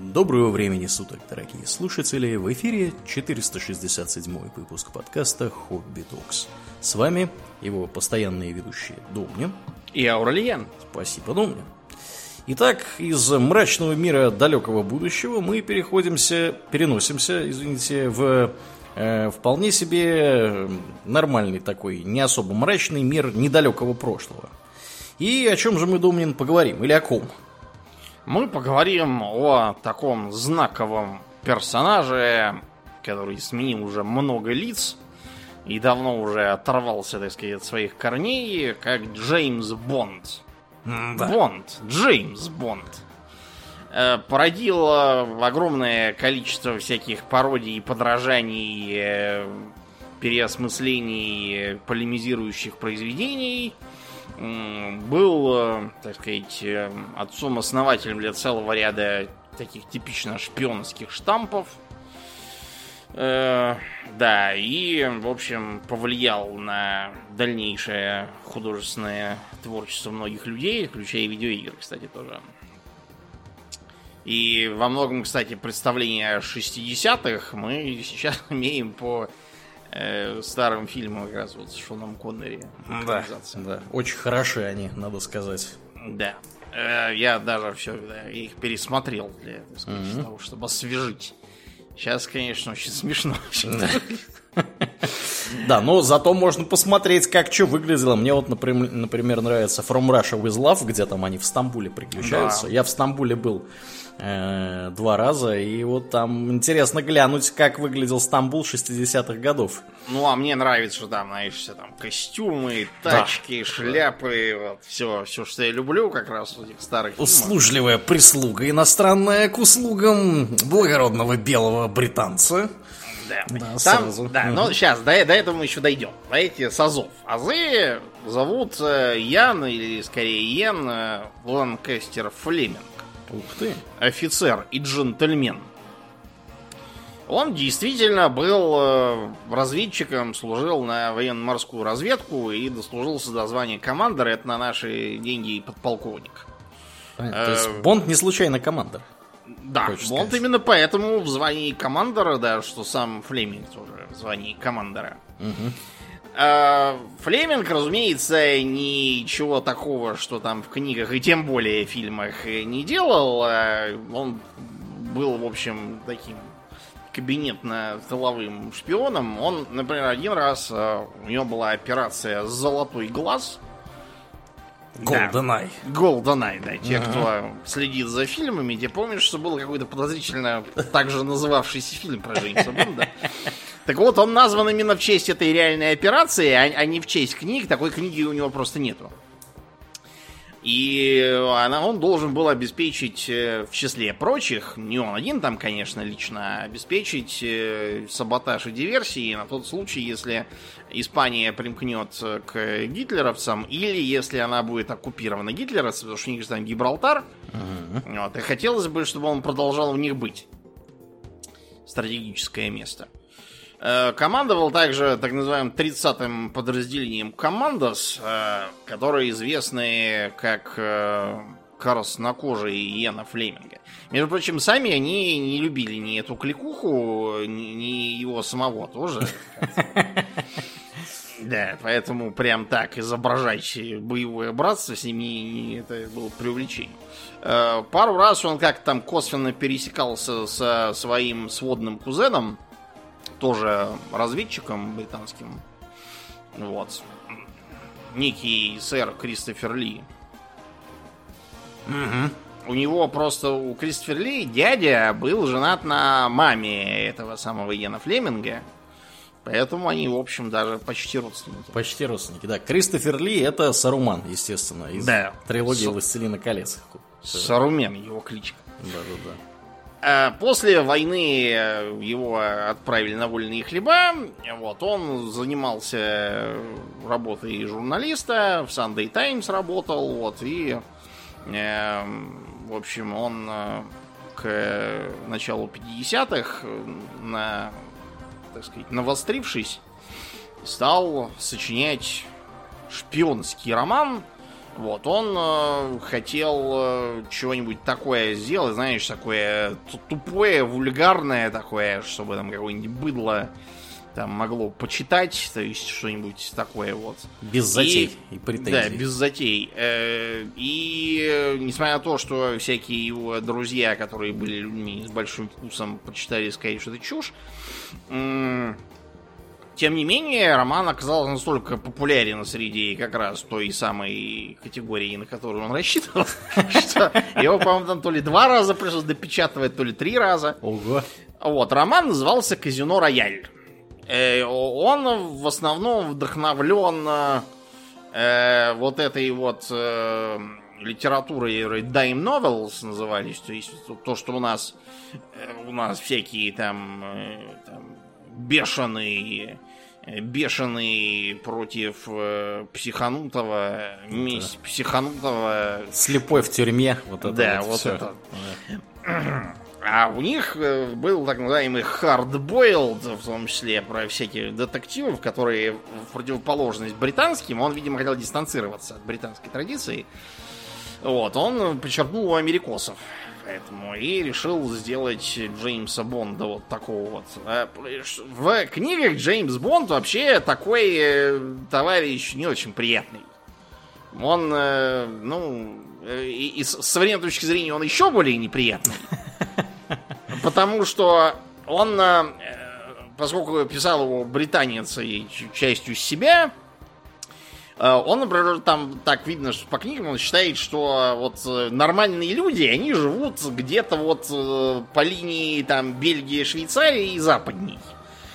Доброго времени суток, дорогие слушатели! В эфире 467 выпуск подкаста «Хобби Токс». С вами его постоянные ведущие Домня. И Аурельян. Спасибо, Домня. Итак, из мрачного мира далекого будущего мы переходимся, переносимся, извините, в э, вполне себе нормальный такой, не особо мрачный мир недалекого прошлого. И о чем же мы, Домнин, поговорим? Или о ком? Мы поговорим о таком знаковом персонаже, который сменил уже много лиц и давно уже оторвался, так сказать, от своих корней, как Джеймс Бонд. Да. Бонд. Джеймс Бонд. Э, Породил огромное количество всяких пародий и подражаний, э, переосмыслений э, полемизирующих произведений. Был, э, так сказать, э, отцом-основателем для целого ряда таких типично шпионских штампов. Э, Да, и, в общем, повлиял на дальнейшее художественное творчество многих людей, включая видеоигры, кстати, тоже. И во многом, кстати, представление о 60-х мы сейчас имеем по э, старым фильмам как раз вот с Шоном Коннери. Да, да. Очень хороши они, надо сказать. Да. Э, Я даже все их пересмотрел для сказать, того, чтобы освежить. Сейчас, конечно, очень смешно. Да, но зато можно посмотреть, как что выглядело. Мне вот, напрям- например, нравится From Russia with Love, где там они в Стамбуле приключаются. Да. Я в Стамбуле был э, два раза, и вот там интересно глянуть, как выглядел Стамбул 60-х годов. Ну, а мне нравится, что там, знаешь, все там костюмы, тачки, шляпы, вот, все, все, что я люблю, как раз в этих старых фильмах. Услужливая прислуга иностранная к услугам благородного белого британца. Да, Да, там, сразу. да, но сейчас, до, до этого мы еще дойдем. Давайте с Азов. Азы зовут э, Ян, или скорее Йен э, Ланкастер Флеминг. Ух ты. Офицер и джентльмен. Он действительно был э, разведчиком, служил на военно-морскую разведку и дослужился до звания командора. Это на наши деньги подполковник. То есть Бонд не случайно командор. Да, Хочешь Бонд сказать. именно поэтому в звании командора, да, что сам Флеминг тоже в звании командора. А, Флеминг, разумеется, ничего такого, что там в книгах и тем более в фильмах не делал. А Он был, в общем, таким кабинетно-тыловым шпионом. Он, например, один раз э, у него была операция «Золотой глаз». Да. GoldenEye. GoldenEye, да. Те, кто следит за фильмами, те помнят, что был какой-то подозрительно также называвшийся фильм про Джеймса Бонда. Так вот, он назван именно в честь этой реальной операции, а, а не в честь книг. Такой книги у него просто нету. И она, он должен был обеспечить, э, в числе прочих, не он один там, конечно, лично, а обеспечить э, саботаж и диверсии на тот случай, если Испания примкнет к гитлеровцам, или если она будет оккупирована гитлеровцами, потому что у них же там Гибралтар. Вот, и хотелось бы, чтобы он продолжал у них быть. Стратегическое место. Э, Командовал также так называемым 30-м подразделением Командос, э, которые известны как э, краснокожие Иена Флеминга. Между прочим, сами они не любили ни эту кликуху, ни, его самого тоже. Да, поэтому прям так изображать боевое братство с ними это было привлечение. Пару раз он как-то там косвенно пересекался со своим сводным кузеном, тоже разведчиком британским. Вот. Некий сэр Кристофер Ли. У него просто, у Кристофер Ли дядя был женат на маме этого самого Йена Флеминга. Поэтому они, в общем, даже почти родственники. Почти родственники, да. Кристофер Ли это Саруман, естественно, из Да. трилогии С- «Властелина колец». Сарумен его кличка. Да-да-да. А После войны э, его отправили на вольные хлеба. Вот, он занимался работой журналиста, в Sunday Times работал, вот, и, эм, в общем, он э, к началу 50-х, э, на, так сказать, навострившись, стал сочинять шпионский роман, Вот, он э, хотел э, чего-нибудь такое сделать, знаешь, такое тупое, вульгарное такое, чтобы там какое-нибудь быдло там могло почитать, то есть что-нибудь такое вот. Без затей и, и претензий. Да, без затей. Э, и несмотря на то, что всякие его друзья, которые были людьми с большим вкусом, почитали и сказали, что это чушь, тем не менее, роман оказался настолько популярен среди как раз той самой категории, на которую он рассчитывал, что его, по-моему, там то ли два раза пришлось допечатывать, то ли три раза. Ого. Вот, роман назывался «Казино Рояль». Э, он в основном вдохновлен э, вот этой вот э, литературой Dime Novels назывались, то есть то, что у нас у нас всякие там, там бешеные бешеный против э, психанутого, месть да. психанутого. Слепой в тюрьме. Вот это да, вот, вот это. Да. А у них э, был так называемый hard-boiled, в том числе про всяких детективов, которые в противоположность британским, он, видимо, хотел дистанцироваться от британской традиции. Вот, он подчеркнул у америкосов. Поэтому и решил сделать Джеймса Бонда вот такого вот. В книгах Джеймс Бонд вообще такой э, товарищ не очень приятный. Он, э, ну, и, и с современной точки зрения он еще более неприятный. Потому что он, э, поскольку писал его британец и частью себя, э, он, например, там так видно, что по книгам он считает, что вот э, нормальные люди, они живут где-то вот по линии там Бельгии, Швейцарии и западней.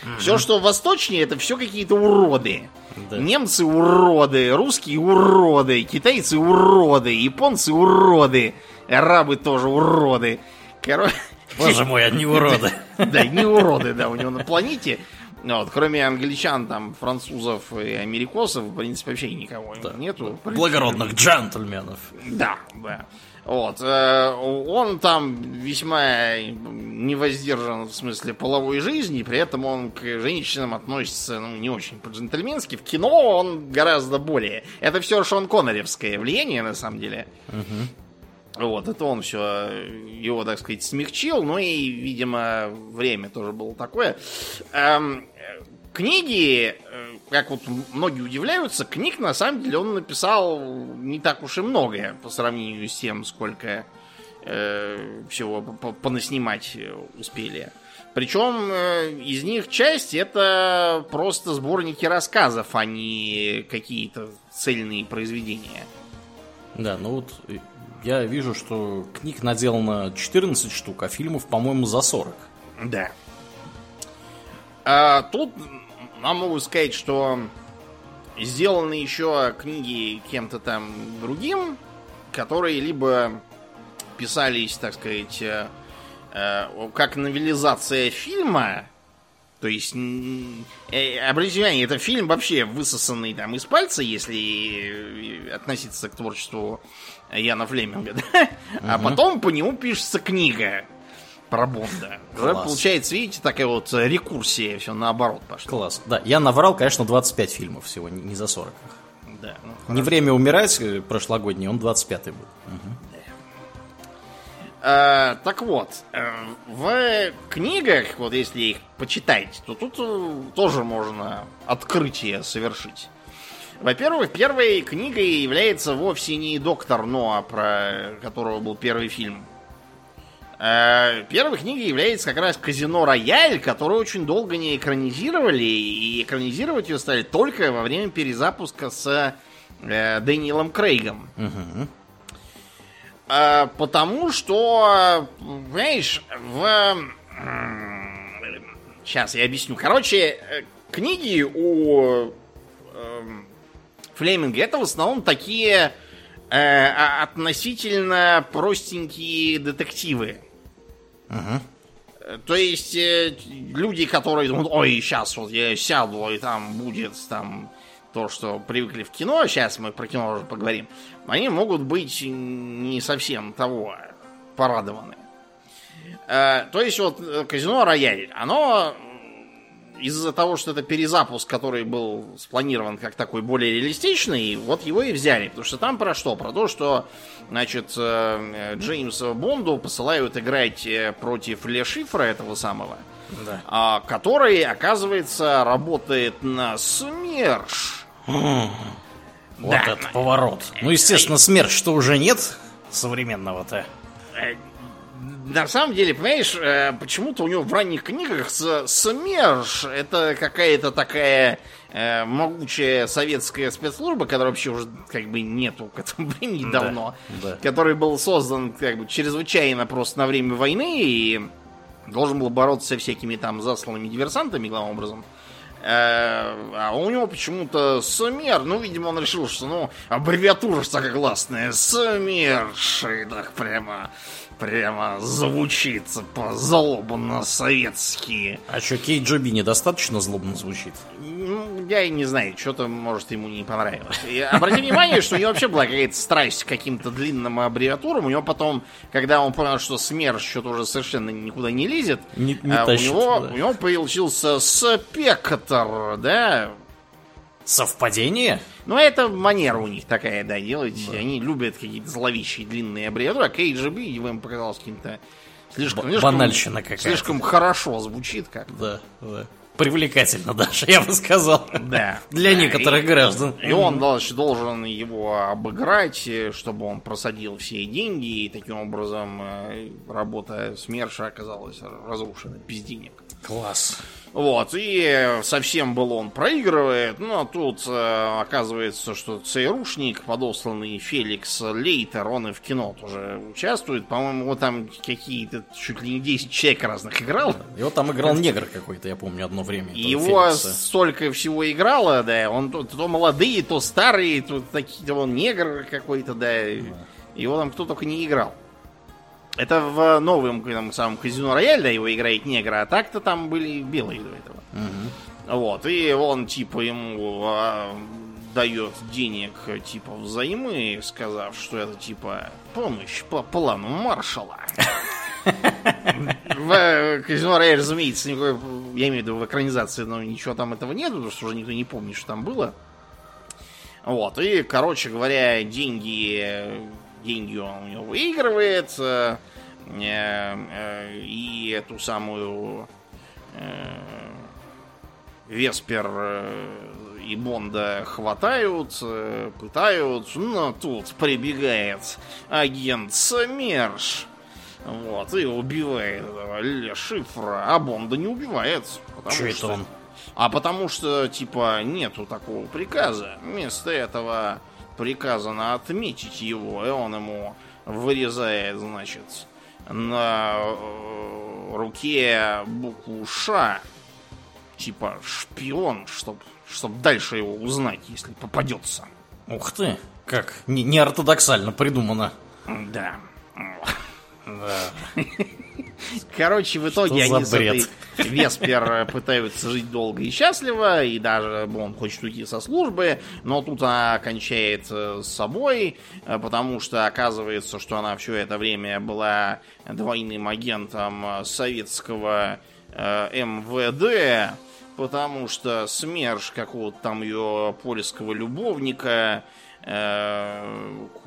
Mm-hmm. Все, что восточнее, это все какие-то уроды. Да. Немцы уроды, русские уроды, китайцы уроды, японцы уроды, арабы тоже уроды. Короче, Боже мой, одни уроды. Да, не уроды, да, у него на планете. Вот, кроме англичан, там, французов и америкосов, в принципе, вообще никого да. нету. Благородных джентльменов. Да, да. Вот. Э, он там весьма невоздержан в смысле половой жизни, при этом он к женщинам относится ну, не очень по-джентльменски. В кино он гораздо более. Это все Шон Конноревское влияние, на самом деле. Угу. Вот, это он все его, так сказать, смягчил, но и, видимо, время тоже было такое. Эм, книги, э, как вот многие удивляются, книг на самом деле он написал не так уж и многое по сравнению с тем, сколько э, всего понаснимать успели. Причем э, из них часть это просто сборники рассказов, а не какие-то цельные произведения. Да, ну вот я вижу, что книг наделано 14 штук, а фильмов, по-моему, за 40. Да. А, тут нам могу сказать, что сделаны еще книги кем-то там другим, которые либо писались, так сказать, э, э, как новелизация фильма, то есть, э, внимание, это фильм вообще высосанный там из пальца, если относиться к творчеству Яна Флеминга, да? Угу. А потом по нему пишется книга про Бонда. Уже получается, видите, такая вот рекурсия, все наоборот пошло. Класс. Да, я наврал, конечно, 25 фильмов всего, не за 40. Да. Ну, не время умирать э, прошлогодний, он 25-й был. Угу. А, так вот, э, в книгах, вот если их почитать, то тут э, тоже можно открытие совершить. Во-первых, первой книгой является вовсе не доктор Ноа, про которого был первый фильм. А первой книгой является как раз Казино Рояль, которую очень долго не экранизировали, и экранизировать ее стали только во время перезапуска с э, Дэниелом Крейгом. Угу. А, потому что, знаешь, в... Сейчас я объясню. Короче, э, книги у эм, Флеминга, это в основном такие э, а, относительно простенькие детективы. Угу. То есть э, люди, которые думают, ой, сейчас вот я сяду, и там будет там то, что привыкли в кино, сейчас мы про кино уже поговорим, они могут быть не совсем того порадованы. Э, то есть вот э, казино Рояль, оно из-за того, что это перезапуск, который был спланирован как такой более реалистичный, вот его и взяли. Потому что там про что? Про то, что, значит, э, Джеймса Бонду посылают играть э, против Ле Шифра этого самого, Да. а, который, оказывается, работает на СМЕРШ. Вот Да. этот поворот. Ну, естественно, смерть, что уже нет современного-то. На самом деле, понимаешь, э, почему-то у него в ранних книгах СМЕРШ. Это какая-то такая э, могучая советская спецслужба, которая вообще уже как бы нету к этому времени Да, давно, да. который был создан как бы чрезвычайно просто на время войны и должен был бороться со всякими там засланными диверсантами, главным образом. Э, А у него почему-то СМЕР, ну, видимо, он решил, что, ну, аббревиатура ж такая классная, СМЕРШ, и так прямо, прямо звучит по-злобно-советски. А что, Кейт Джоби недостаточно злобно звучит? Ну, я и не знаю, что-то, может, ему не понравилось. И обрати внимание, что у него вообще была какая-то страсть к каким-то длинным аббревиатурам. У него потом, когда он понял, что СМЕРШ что-то уже совершенно никуда не лезет, Не- не а, у, тащит, него, да. у него появился спектр, да, Совпадение? Ну, это манера у них такая, да, делать. Они любят какие-то зловещие длинные аббревиатуры, а KGB им показалось каким-то слишком, Б- слишком- банальщина какая-то. Слишком хорошо звучит как Да, да. Привлекательно даже, я бы сказал. Да. Для Да, некоторых и- граждан. И он должен, должен его обыграть, чтобы он просадил все деньги, и таким образом э, работа СМЕРШа оказалась разрушена без денег. Класс. Вот, и совсем был он проигрывает, но тут э, оказывается, что ЦРУшник, подосланный Феликс Лейтер, он и в кино тоже участвует. По-моему, его там какие-то чуть ли не 10 человек разных играл. Его там играл негр какой-то, я помню, одно время. И его Феликса. столько всего играло, да, он то, то молодые, то старые, то такие, он негр какой-то, да. Его там кто только не играл. Это в новом там, самом казино Рояль, да, его играет негр, а так-то там были белые до этого. Вот, и он типа ему а, дает денег типа взаймы, сказав, что это типа помощь по плану маршала. В э, казино Рояль, разумеется, никакой, я имею в виду в экранизации, но ничего там этого нет, потому что уже никто не помнит, что там было. Вот, и, короче говоря, деньги, э, деньги он у него выигрывает, э, э, и эту самую э, Веспер э, и Бонда хватают, э, пытают, но тут прибегает агент Смерш. Вот, и убивает этого Ле Шифра, а Бонда не убивает. Потому Чё это что, он? А потому что, типа, нету такого приказа. Вместо этого приказано отметить его, и он ему вырезает, значит, на э, руке букву Ш, типа шпион, чтоб, чтоб дальше его узнать, если попадется. Ух ты, как не, неортодоксально придумано. Да. Да. Короче, в итоге Что они с этой Веспер э, пытаются жить долго и счастливо, и даже он хочет уйти со службы, но тут она кончает с собой, э, потому что оказывается, что она все это время была двойным агентом э, советского МВД, потому что СМЕРШ какого-то там ее польского любовника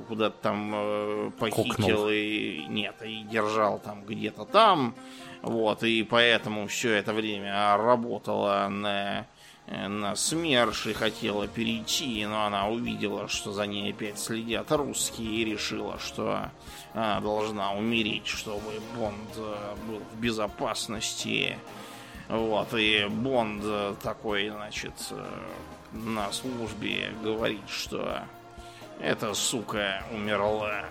куда-то там э, похитил Кукнул. и нет, и держал там где-то там. Вот, и поэтому все это время работала на, э, на СМЕРШ и хотела перейти, но она увидела, что за ней опять следят русские и решила, что она должна умереть, чтобы Бонд э, был в безопасности. Вот, и Бонд э, такой, значит, э, на службе говорит, что эта сука умерла.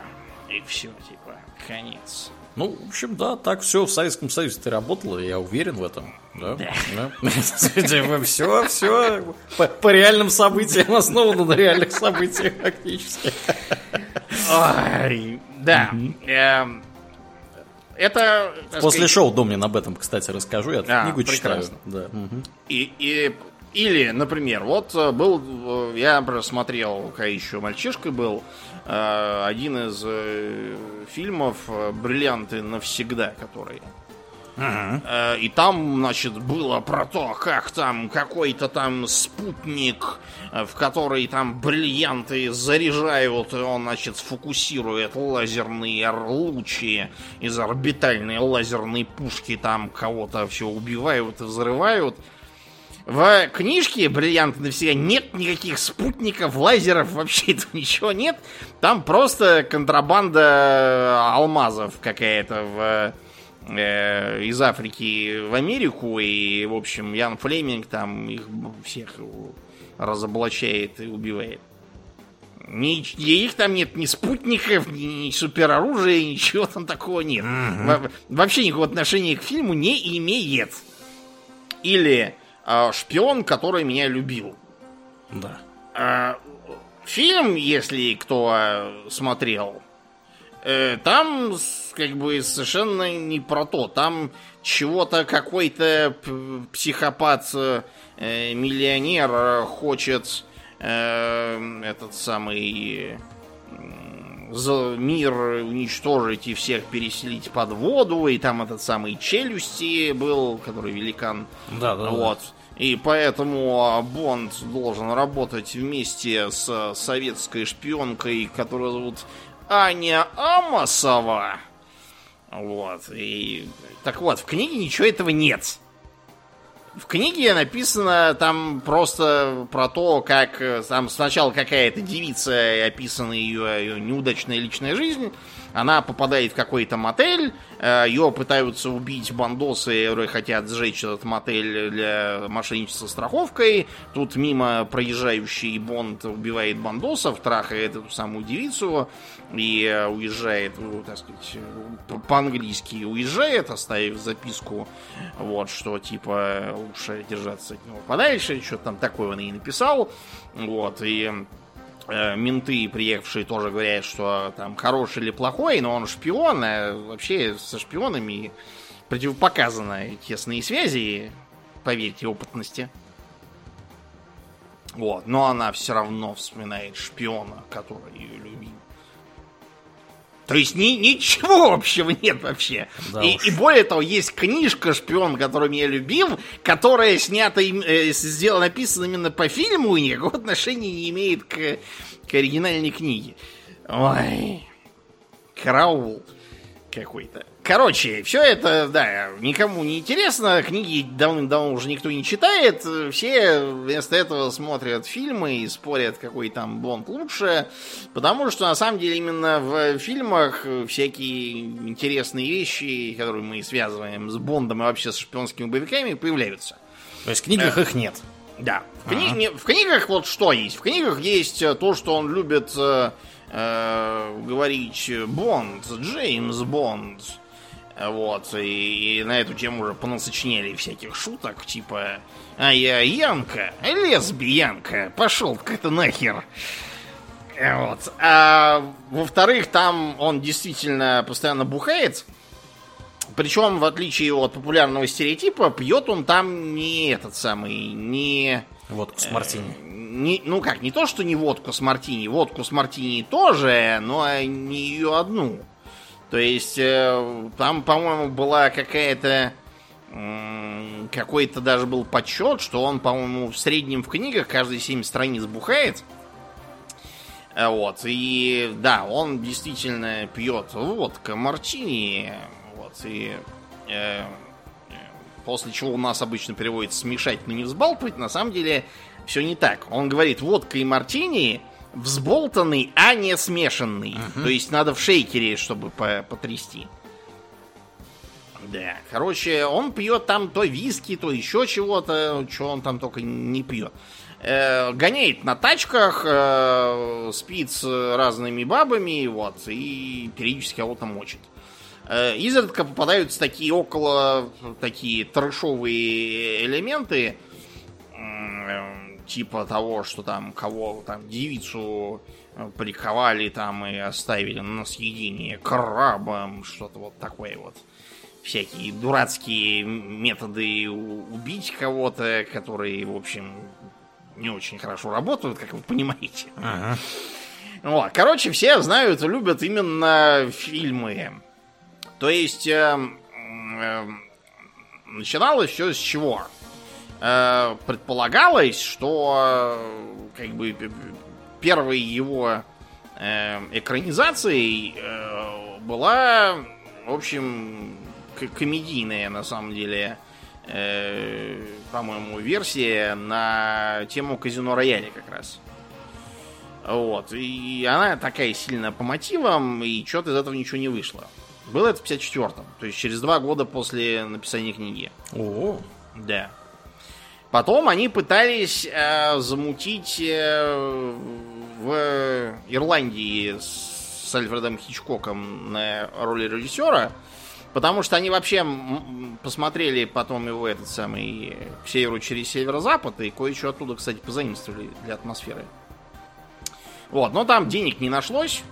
И все, типа, конец. Ну, в общем, да, так все в Советском Союзе-то работало, я уверен в этом. Да. Все, все по, реальным событиям основано на реальных событиях фактически. Да. Эм, Это... После шоу Домнин об этом, кстати, расскажу. Я А, книгу читаю. Да. и- или, например, вот э, был, э, я просмотрел, когда еще мальчишкой был, э, один из фильмов «Бриллианты навсегда», который Э, И там, значит, было про то, как там какой-то там спутник, в который там бриллианты заряжают, и он, значит, сфокусирует лазерные лучи из орбитальной лазерной пушки, там кого-то все убивают и взрывают. В книжке «Бриллианты навсегда» нет никаких спутников, лазеров, вообще этого ничего нет. Там просто контрабанда алмазов какая-то в э, из Африки в Америку, и, в общем, Ян Флеминг там их всех разоблачает и убивает. Ни, их там нет ни спутников, ни, ни супероружия, ничего там такого нет. Во- вообще никакого отношения к фильму не имеет. Или шпион, который меня любил. Да. А, фильм, если кто а, смотрел, э, там как бы совершенно не про то. Там чего-то какой-то психопат, э, миллионер хочет э, этот самый за мир уничтожить и всех переселить под воду, и там этот самый челюсти был, который великан. Да, да, да. И поэтому а, Бонд должен работать вместе с советской шпионкой, которую зовут Аня Амосова. Вот. И так вот, в книге ничего этого нет. В книге написано там просто про то, как э, там сначала какая-то девица, описана ее, ее неудачная личная жизнь. Она попадает в какой-то мотель, э, ее пытаются убить бандосы, которые хотят сжечь этот мотель для мошенничества страховкой. Тут мимо проезжающий Бонд убивает бандосов, трахает эту самую девицу и э, уезжает, ну, так сказать, э, по- по-английски уезжает, оставив записку, вот, что типа лучше держаться от него подальше, что-то там такое он и написал, вот, и менты, приехавшие, тоже говорят, что там хороший или плохой, но он шпион, а вообще со шпионами противопоказаны тесные связи, поверьте, опытности. Вот, но она все равно вспоминает шпиона, который ее любил. То есть ни, ничего общего нет вообще. Да и, уж. и более того, есть книжка «Шпион, который меня любил», которая снята, э, сделана, написана именно по фильму и никакого отношения не имеет к, к оригинальной книге. Ой, караул какой-то. Короче, все это, да, никому не интересно, книги давным-давно уже никто не читает, все вместо этого смотрят фильмы и спорят, какой там Бонд лучше, потому что на самом деле именно в фильмах всякие интересные вещи, которые мы связываем с Бондом и вообще с шпионскими боевиками, появляются. То есть в книгах их нет. Да. В, кни- не- в книгах вот что есть? В книгах есть э, то, что он любит э, э, говорить э, Бонд, Джеймс Бонд. Э, Вот, и, и на эту тему уже понасочиняли всяких шуток, типа А я Янка, лесбиянка, пошел как-то нахер. Э, Вот. А во-вторых, там он действительно постоянно бухает. Причем, в отличие от популярного стереотипа, пьет он там не этот самый, не... Водку с мартини. не- ну как, не то, что не водку с мартини, водку с мартини тоже, но не ее одну. То есть э, там, по-моему, была какая-то какой-то даже был подсчет, что он, по-моему, в среднем в книгах каждые 7 страниц бухает. Э, Вот, и да, он действительно пьет водка, мартини, вот, и э, после чего у нас обычно переводится смешать, но не взбалтывать, на самом деле все не так. Он говорит, водка и мартини взболтанный, а не смешанный. То есть надо в шейкере, чтобы по- потрясти. Да, короче, он пьет там то виски, то еще чего-то, что он там только не пьет. Э, гоняет на тачках, э, спит с разными бабами, вот, и периодически кого-то мочит. Э, изредка попадаются такие около, такие трэшовые элементы, м, типа того, что там кого там девицу э, приковали там и оставили на съедение крабом, что-то вот такое вот. Всякие дурацкие методы убить кого-то, которые, в общем, не очень хорошо работают, как вы понимаете. Ага. Вот, короче, все знают и любят именно фильмы. То есть, э, э, начиналось все с чего? Э, предполагалось, что э, как бы первой его э, экранизацией была, в общем, комедийная на самом деле, по-моему, версия на тему казино рояля как раз. Вот. И она такая сильно по мотивам, и что-то из этого ничего не вышло. Было это в 54-м, то есть через два года после написания книги. О, Да. Потом они пытались э, замутить э, в Ирландии с Альфредом Хичкоком на роли режиссера, потому что они вообще посмотрели потом его этот самый к северу через северо-запад и кое-что оттуда, кстати, позаимствовали для атмосферы. Вот, но там денег не нашлось.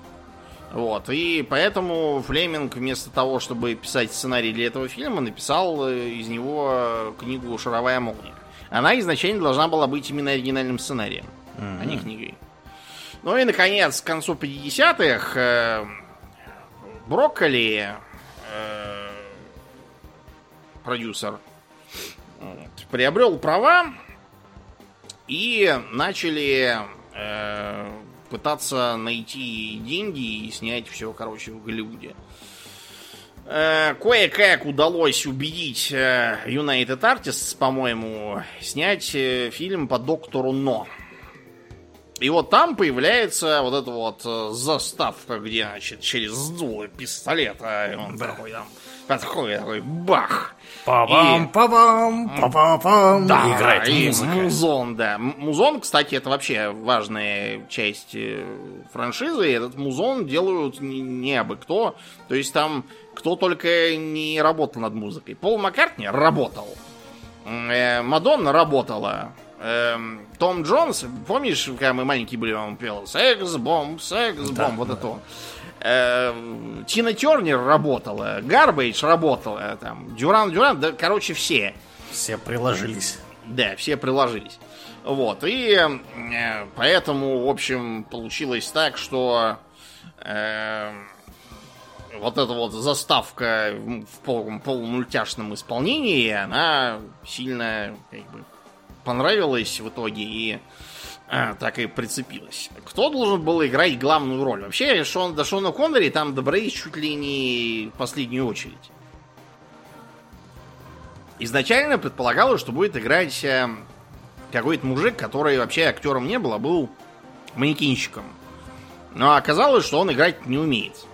Вот, и поэтому Флеминг вместо того, чтобы писать сценарий для этого фильма, написал э, из него книгу «Шаровая молния». Она изначально должна была быть именно оригинальным сценарием, а не книгой. Ну и, наконец, к концу 50-х э, Брокколи, э, продюсер, вот, приобрел права и начали э, пытаться найти деньги и снять все, короче, в Голливуде. Э, Кое-как удалось убедить э, United Artists, по-моему, снять э, фильм по доктору Но. И вот там появляется вот эта вот заставка, где, значит, через дуло пистолета и он такой там подходит, такой бах. Па-бам, И- па-бам, па-па-пам. Да, Играет и музыка. музон, да. Музон, кстати, это вообще важная часть э, франшизы. Этот музон делают не, не абы кто. То есть там кто только не работал над музыкой. Пол Маккартни работал. Э, Мадонна работала. Эм, Том Джонс, помнишь, когда мы маленькие были, он пел «Секс-бомб, секс-бомб», Да, вот да. это вот. Э, Тина Тернер работала, Гарбейдж работала, там, Дюран Дюран, да, короче, все. Все приложились. Да, все приложились. Вот, и э, поэтому, в общем, получилось так, что э, вот эта вот заставка в пол- полумультяшном исполнении, она сильно как бы понравилась в итоге и так и прицепилась. Кто должен был играть главную роль? Вообще, Шон, до Шона Коннери там добрались чуть ли не в последнюю очередь. Изначально предполагалось, что будет играть э, какой-то мужик, который вообще актером не был, а был манекенщиком. Но оказалось, что он играть не умеет.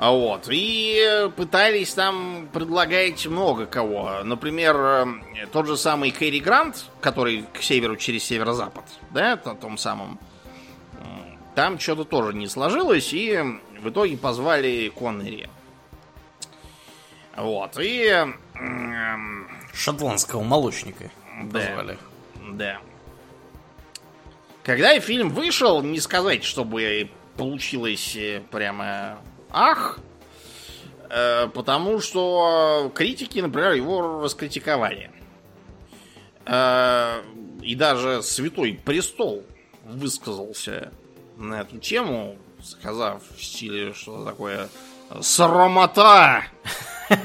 А Вот. И пытались там предлагать много кого. Например, э, тот же самый Кэрри Грант, который к северу через северо-запад, да, на том самом. Там что-то тоже не сложилось, и в итоге позвали Коннери. Вот. И Шотландского молочника Да. позвали. Да. Когда фильм вышел, не сказать, чтобы получилось э, прямо ах, э, потому что критики, например, его раскритиковали. Э, и даже Святой Престол высказался на эту тему, сказав в стиле, что такое срамота.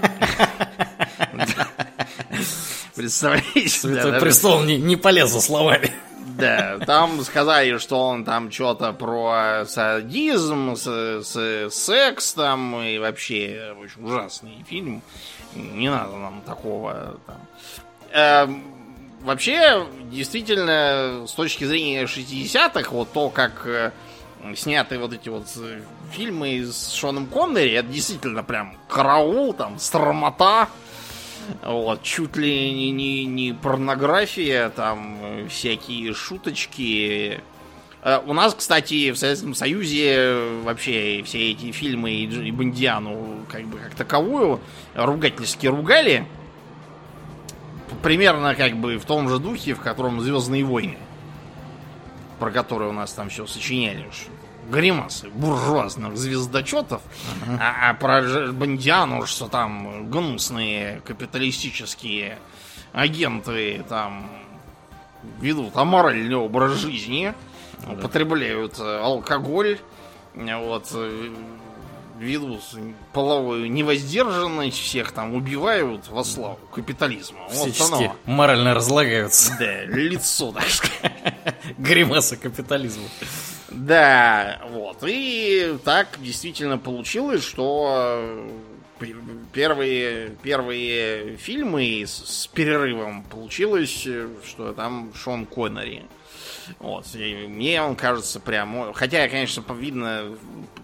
Представляете? Святой престол не полез за словами. Да, там сказали, что он там что-то про садизм, с- с- секс там и вообще очень ужасный фильм. Не надо нам такого там. Эм, вообще, действительно, с точки зрения 60-х, вот то, как э, сняты вот эти вот э, фильмы с Шоном Коннери, это действительно прям караул, там, стромота. Вот, чуть ли не, не, не порнография, там всякие шуточки. Э, У нас, кстати, в Советском Союзе э, вообще все эти фильмы и, Бондиану как бы как таковую ругательски ругали. Примерно как бы в том же духе, в котором Звездные войны. Про которые у нас там все сочиняли. уж. Гримасы буржуазных звездочетов. А, а про Бондиану, что там гнусные капиталистические агенты там ведут аморальный образ жизни, употребляют э, алкоголь, вот, э, ведут половую невоздержанность, всех там убивают во славу капитализма. Всячески вот морально разлагаются. Да, лицо, так сказать. Гримаса капитализма. Да, вот. И так действительно получилось, что первые, первые фильмы с, с перерывом получилось, что там Шон Коннери. Вот. И мне он кажется прям... Хотя, конечно, видно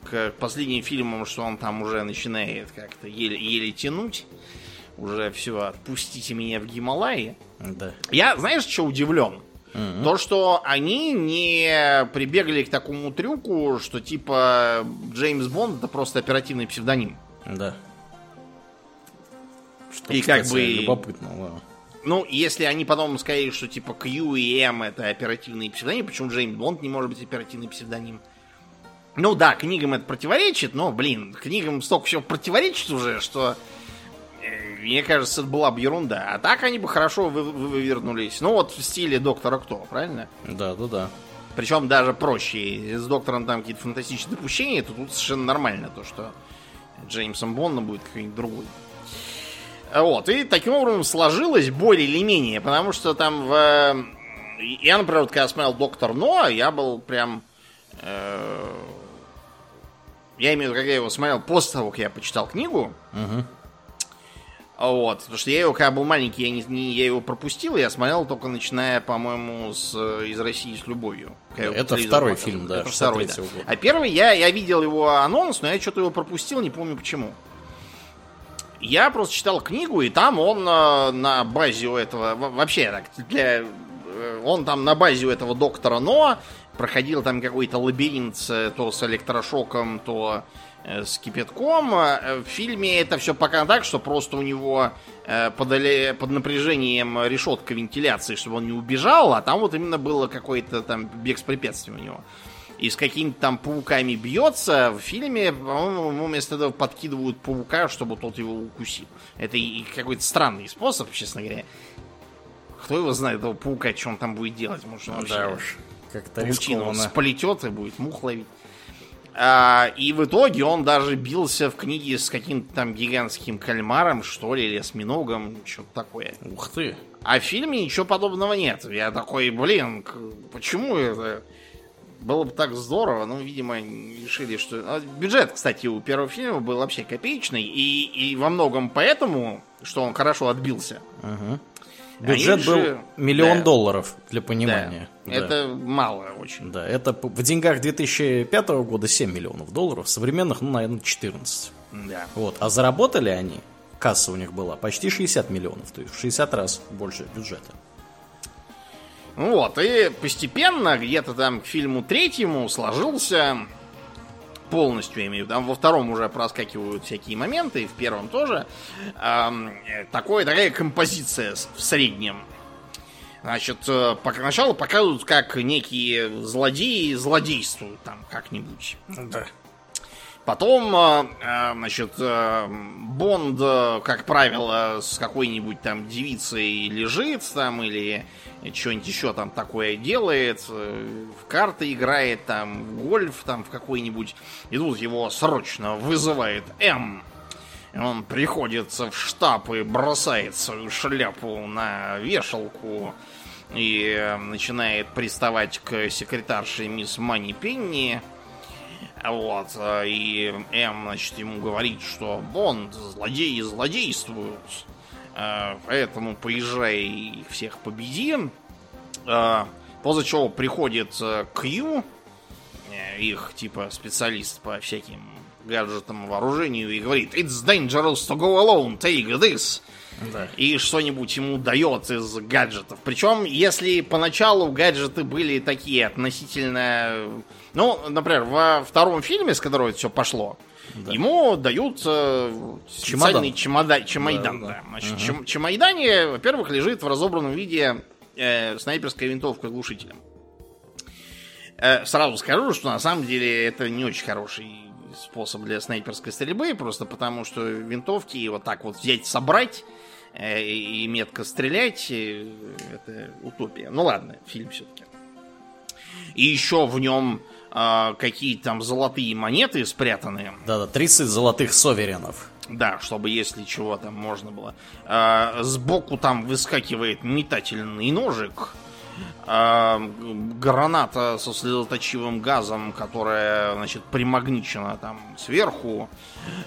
к последним фильмам, что он там уже начинает как-то еле, еле тянуть. Уже все, отпустите меня в Гималайи. Да. Я, знаешь, что удивлен? Угу. То, что они не прибегли к такому трюку, что типа Джеймс Бонд это просто оперативный псевдоним. Да. Что, и кстати, как бы... Любопытно, да. Ну, если они потом сказали, что типа Q и M это оперативный псевдоним, почему Джеймс Бонд не может быть оперативный псевдоним? Ну да, книгам это противоречит, но, блин, книгам столько всего противоречит уже, что мне кажется, это была бы ерунда. А так они бы хорошо вы вывернулись. Ну вот в стиле Доктора Кто, правильно? Да, да, да. Причем даже проще. С Доктором там какие-то фантастические допущения, то тут совершенно нормально то, что Джеймсом Бондом будет какой-нибудь другой. Вот, и таким образом сложилось более или менее, потому что там в... Я, например, вот, когда смотрел Доктор Но, я был прям... Э... Я имею в виду, когда я его смотрел после того, как я почитал книгу. Угу. Вот, потому что я его, когда был маленький, я, не, не, я его пропустил, я смотрел только начиная, по-моему, с «Из России с любовью». Это второй фильм, да. Это второй, да. А первый, я, я видел его анонс, но я что-то его пропустил, не помню почему. Я просто читал книгу, и там он э, на базе у этого... Вообще, так, для, э, он там на базе у этого доктора Но проходил там какой-то лабиринт то с электрошоком, то э, с кипятком. В фильме это все пока так, что просто у него подали, под напряжением решетка вентиляции, чтобы он не убежал, а там вот именно было какой-то там бег с препятствием у него и с какими-то там пауками бьется, в фильме, по-моему, ему вместо этого подкидывают паука, чтобы тот его укусил. Это и какой-то странный способ, честно говоря. Кто его знает, этого паука, что он там будет делать? Может, он ну, да уж. Как-то сплетет и будет мух ловить. А, и в итоге он даже бился в книге с каким-то там гигантским кальмаром, что ли, или осьминогом, что-то такое. Ух ты. А в фильме ничего подобного нет. Я такой, блин, почему это было бы так здорово, но, видимо, решили, что... А, бюджет, кстати, у первого фильма был вообще копеечный, и, и во многом поэтому, что он хорошо отбился. Угу. Бюджет был же... миллион да. долларов, для понимания. Да. Да. Это мало очень. Да, это в деньгах 2005 года 7 миллионов долларов, современных, ну, наверное, 14. Да. Вот. А заработали они, касса у них была, почти 60 миллионов, то есть в 60 раз больше бюджета. Вот, и постепенно, где-то там к фильму третьему сложился полностью, имею там во втором уже проскакивают всякие моменты, и в первом тоже, эм, такое, такая композиция в среднем. Значит, э, поначалу показывают, как некие злодеи злодействуют там как-нибудь. Да. Потом, э, значит, Бонд, как правило, с какой-нибудь там девицей лежит там, или что-нибудь еще там такое делает, э, в карты играет, там, в гольф, там, в какой-нибудь. И тут его срочно вызывает М. Он приходит в штаб и бросает свою шляпу на вешалку и э, начинает приставать к секретарше мисс Мани Пенни. Вот, э, и М, значит, ему говорит, что Бонд, злодеи злодействуют. Э, поэтому поезжай их всех победи. Э, после чего приходит Кью, э, их типа специалист по всяким гаджетам вооружению, и говорит It's dangerous to go alone, take this. Да. И что-нибудь ему дает из гаджетов. Причем, если поначалу гаджеты были такие относительно... Ну, например, во втором фильме, с которого это все пошло, да. Ему дают специальный чемодан. чемодан да, да. Значит, угу. чем, чемодане, во-первых, лежит в разобранном виде э, снайперская винтовка с глушителем. Э, сразу скажу, что на самом деле это не очень хороший способ для снайперской стрельбы, просто потому что винтовки вот так вот взять, собрать э, и метко стрелять, э, это утопия. Ну ладно, фильм все-таки. И еще в нем э, какие-то там золотые монеты спрятаны. Да-да, 30 золотых соверенов. Да, чтобы если чего там можно было. Э, сбоку там выскакивает метательный ножик. Э, граната со слезоточивым газом, которая, значит, примагничена там сверху.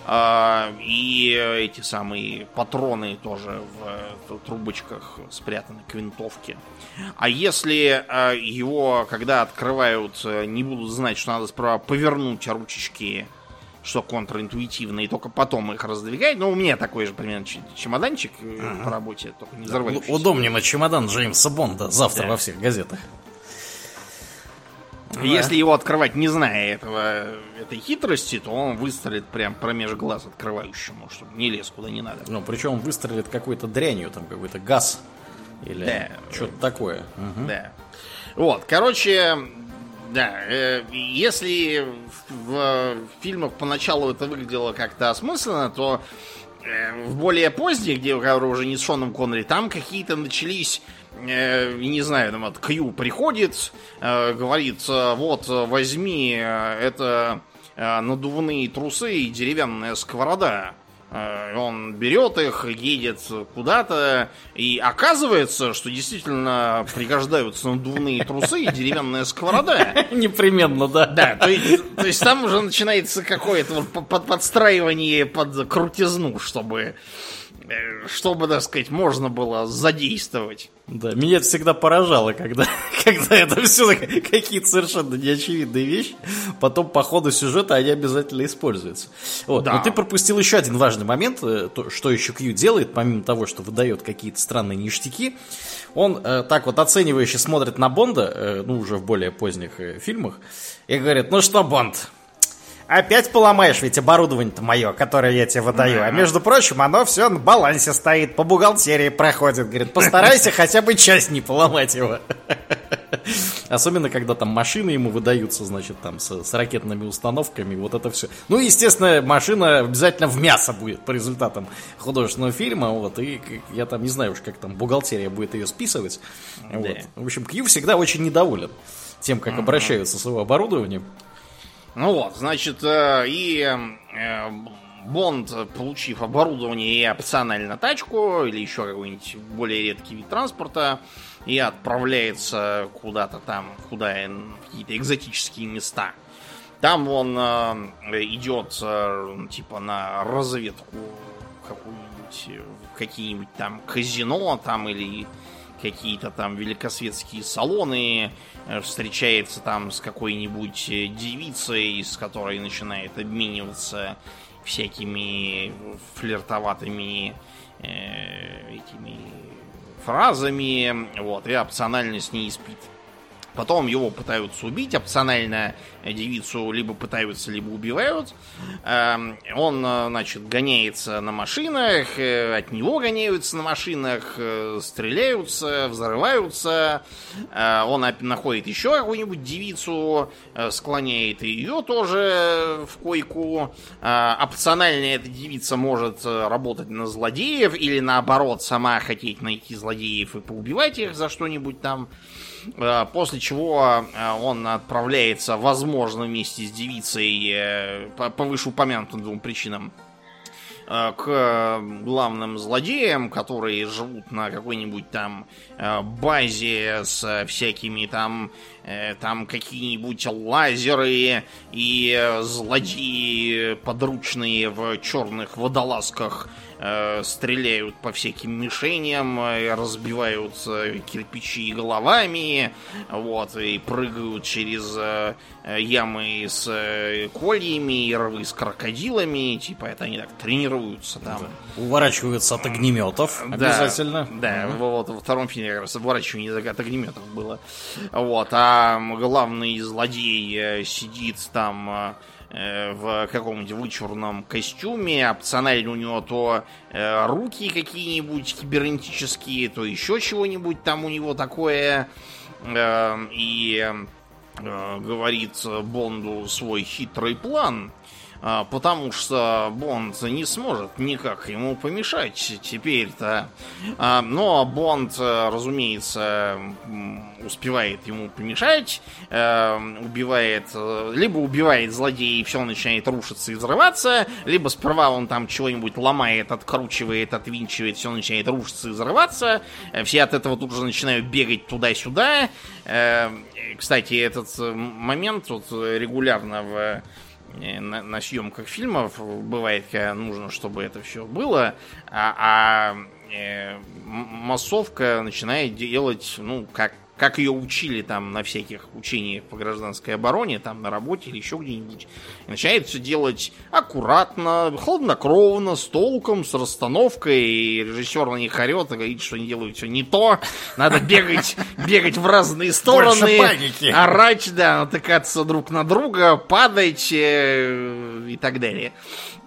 Э, и эти самые патроны тоже в трубочках спрятаны к винтовке. А если э, его, когда открывают, не будут знать, что надо справа повернуть ручечки что контринтуитивно, и только потом их раздвигать. Ну, у меня такой же примерно чемоданчик ага. по работе, только не взрывающийся. Да, удобнее на чемодан Джеймса Бонда завтра да. во всех газетах. Если его открывать, не зная этого, этой хитрости, то он выстрелит прям промеж глаз открывающему, чтобы не лез куда не надо. Ну, причем он выстрелит какой-то дрянью, там какой-то газ или да. что-то такое. Угу. Да. Вот, короче, да, э, если в, фильмах поначалу это выглядело как-то осмысленно, то э, в более поздних, где уже не с Шоном Коннери, там какие-то начались э, не знаю, там вот Кью приходит, э, говорит, вот, возьми, это надувные трусы и деревянная сковорода. Э, он берет их, едет куда-то, и оказывается, что действительно пригождаются надувные трусы и деревянная сковорода. Непременно, да. Да, то есть, то есть там уже начинается какое-то вот подстраивание под крутизну, чтобы чтобы, так сказать, можно было задействовать. Да, меня это всегда поражало, когда, когда это все какие-то совершенно неочевидные вещи, потом по ходу сюжета они обязательно используются. Вот. Да. Но ты пропустил еще один важный момент, э, то, что еще Кью делает, помимо того, что выдает какие-то странные ништяки, он э, так вот оценивающе смотрит на Бонда, э, ну уже в более поздних э, фильмах, и говорит, ну что, Бонд, Опять поломаешь ведь оборудование-то мое, которое я тебе выдаю. А между прочим, оно все на балансе стоит, по бухгалтерии проходит. Говорит, постарайся хотя бы часть не поломать его. Особенно, когда там машины ему выдаются, значит, там с, с ракетными установками, вот это все. Ну, естественно, машина обязательно в мясо будет по результатам художественного фильма, вот, и я там не знаю уж, как там бухгалтерия будет ее списывать. Да. Вот. В общем, Кью всегда очень недоволен тем, как обращаются с его оборудованием. Ну вот, значит, э, и э, Бонд, получив оборудование и опционально тачку, или еще какой-нибудь более редкий вид транспорта, и отправляется куда-то там, куда какие-то экзотические места. Там он э, идет типа на разведку какую-нибудь, какие-нибудь там казино там или какие-то там великосветские салоны, э, встречается там с какой-нибудь э, девицей, с которой начинает обмениваться всякими флиртоватыми э, этими фразами, вот, и опционально с ней спит. Потом его пытаются убить, опционально девицу либо пытаются, либо убивают. Эм, он, э, значит, гоняется на машинах, э, от него гоняются на машинах, э, стреляются, взрываются. Он находит еще какую-нибудь девицу, склоняет ее тоже в койку. Опционально эта девица может работать на злодеев или наоборот сама хотеть найти злодеев и поубивать их за что-нибудь там. Э, после чего э, он отправляется, возможно, вместе с девицей э, по вышеупомянутым двум причинам к главным злодеям, которые живут на какой-нибудь там базе с всякими там там какие-нибудь лазеры и злодеи подручные в черных водолазках Э, стреляют по всяким мишеням, э, разбивают кирпичи головами, вот, и прыгают через э, ямы с кольями и рвы с крокодилами, типа это они так тренируются там. Да. Уворачиваются от огнеметов обязательно. Да, угу. вот во втором фильме как раз уворачивание от огнеметов было. Вот, а главный злодей сидит там Э, в каком-нибудь вычурном костюме, опционально у него то э, руки какие-нибудь кибернетические, то еще чего-нибудь там у него такое. Э, и говорит Бонду свой хитрый план. А, потому что Бонд не сможет никак ему помешать теперь-то. А, но Бонд, э, разумеется, успевает ему помешать, э, убивает, э, либо убивает злодея и все начинает рушиться и взрываться, либо сперва он там чего-нибудь ломает, откручивает, отвинчивает, все начинает рушиться и взрываться. Все от этого тут же начинают бегать туда-сюда. Кстати, этот момент вот регулярно в на, на съемках фильмов бывает, когда нужно, чтобы это все было, а, а э, массовка начинает делать, ну, как как ее учили там на всяких учениях по гражданской обороне, там на работе или еще где-нибудь. И начинает все делать аккуратно, хладнокровно, с толком, с расстановкой. И режиссер на них орет и говорит, что они делают все не то. Надо бегать, бегать в разные стороны. Орать, да, натыкаться друг на друга, падать э, и так далее.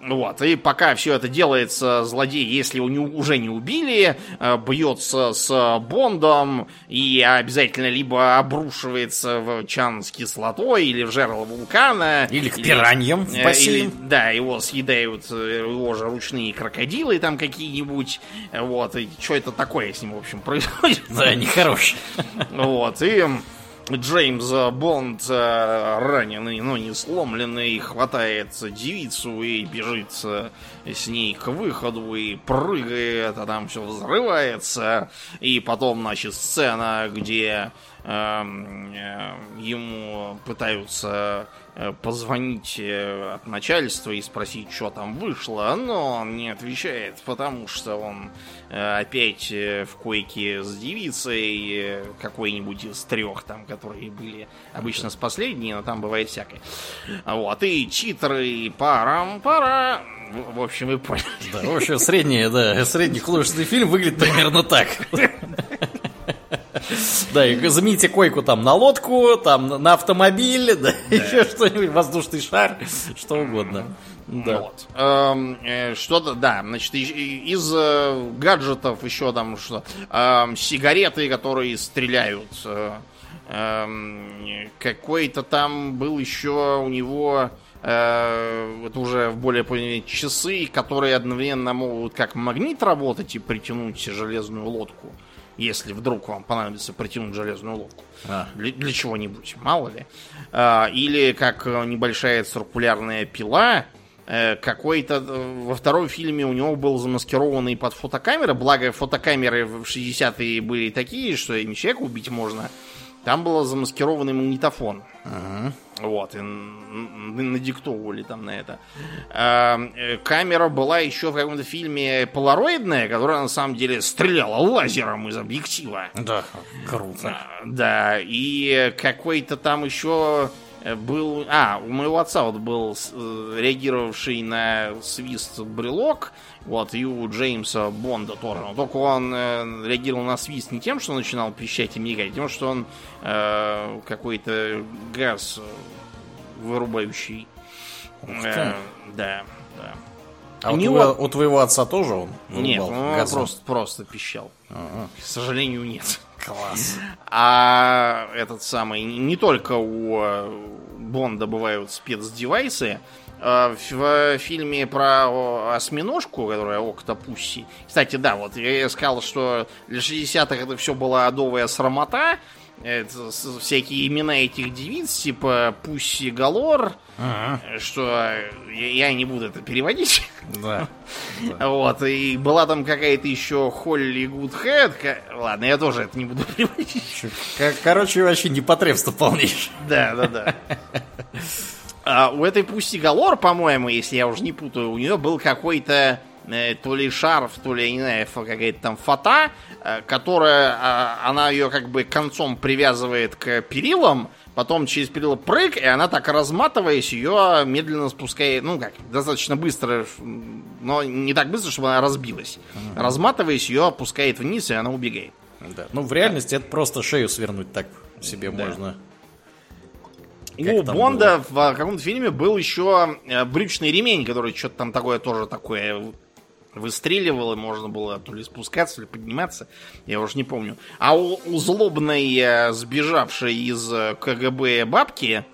Вот, и пока все это делается, злодей, если его не, уже не убили, э, бьется с Бондом и обязательно либо обрушивается в чан с кислотой или в жерло вулкана. Или к пираньям в э, бассейн. Или, да, его съедают э, его же ручные крокодилы там какие-нибудь. Вот, и что это такое с ним, в общем, происходит? Да, нехорошее. Вот, и Джеймс Бонд э, раненый, но не сломленный, хватает девицу и бежит с ней к выходу и прыгает, а там все взрывается. И потом, значит, сцена, где Эм, э, ему пытаются э, позвонить э, от начальства и спросить, что там вышло, но он не отвечает, потому что он опять в койке с девицей, какой-нибудь из трех там, которые были обычно с последней, но там бывает всякое. Вот, и титры, и парам-пара, в общем, вы поняли. Да, в общем, средний, да, средний художественный фильм выглядит примерно так. Да, и замените койку там на лодку, там на автомобиль, да, еще что-нибудь, воздушный шар, что угодно. Да. Вот. Эм, э, что-то, да, значит, из э, гаджетов еще там что эм, сигареты, которые стреляют. Э, эм, какой-то там был еще у него э, это уже в более поздние часы, которые одновременно могут как магнит работать и притянуть железную лодку если вдруг вам понадобится протянуть железную лодку. А. Для, для чего-нибудь, мало ли. А, или как небольшая циркулярная пила, э, какой-то э, во втором фильме у него был замаскированный под фотокамеры, благо фотокамеры в 60-е были такие, что им человека убить можно. Там был замаскированный магнитофон. Ага. Вот, и надиктовывали там на это. А, э, камера была еще в каком-то фильме полароидная, которая на самом деле стреляла лазером из объектива. Да, круто. Да, и какой-то там еще был... А, у моего отца вот был э, реагировавший на свист брелок, вот, и у Джеймса Бонда тоже. Но только он э, реагировал на свист не тем, что начинал пищать и мигать, а тем, что он э, какой-то газ вырубающий. Э, да, да. А у, твоего, у твоего отца тоже он Нет, он просто, просто пищал. Ага. К сожалению, нет. Класс. А этот самый, не только у э, Бонда бывают спецдевайсы, а в фильме про осьминожку, которая Октопусси. Кстати, да, вот я сказал, что для 60-х это все была адовая срамота. Это всякие имена этих девиц, типа Пусси Галор, ага. что я, я не буду это переводить. Да. Вот, и была там какая-то еще Холли Гудхэт. Ладно, я тоже это не буду переводить. Короче, вообще непотребство полнейшее. Да, да, да. А у этой Пусси Галор, по-моему, если я уже не путаю, у нее был какой-то то ли шарф, то ли, я не знаю, какая-то там фата, э, которая, а, она ее как бы концом привязывает к перилам, потом через перила прыг, и она так разматываясь, ее медленно спускает, ну как, достаточно быстро, но не так быстро, чтобы она разбилась. Угу. Разматываясь, ее опускает вниз, и она убегает. Да. Ну, в реальности да. это просто шею свернуть так себе да. можно. У Бонда было? в каком-то фильме был еще э, брючный ремень, который что-то там такое тоже такое выстреливал, и можно было то ли спускаться, то ли подниматься, я уже не помню. А у, у злобной, э, сбежавшей из э, КГБ бабки,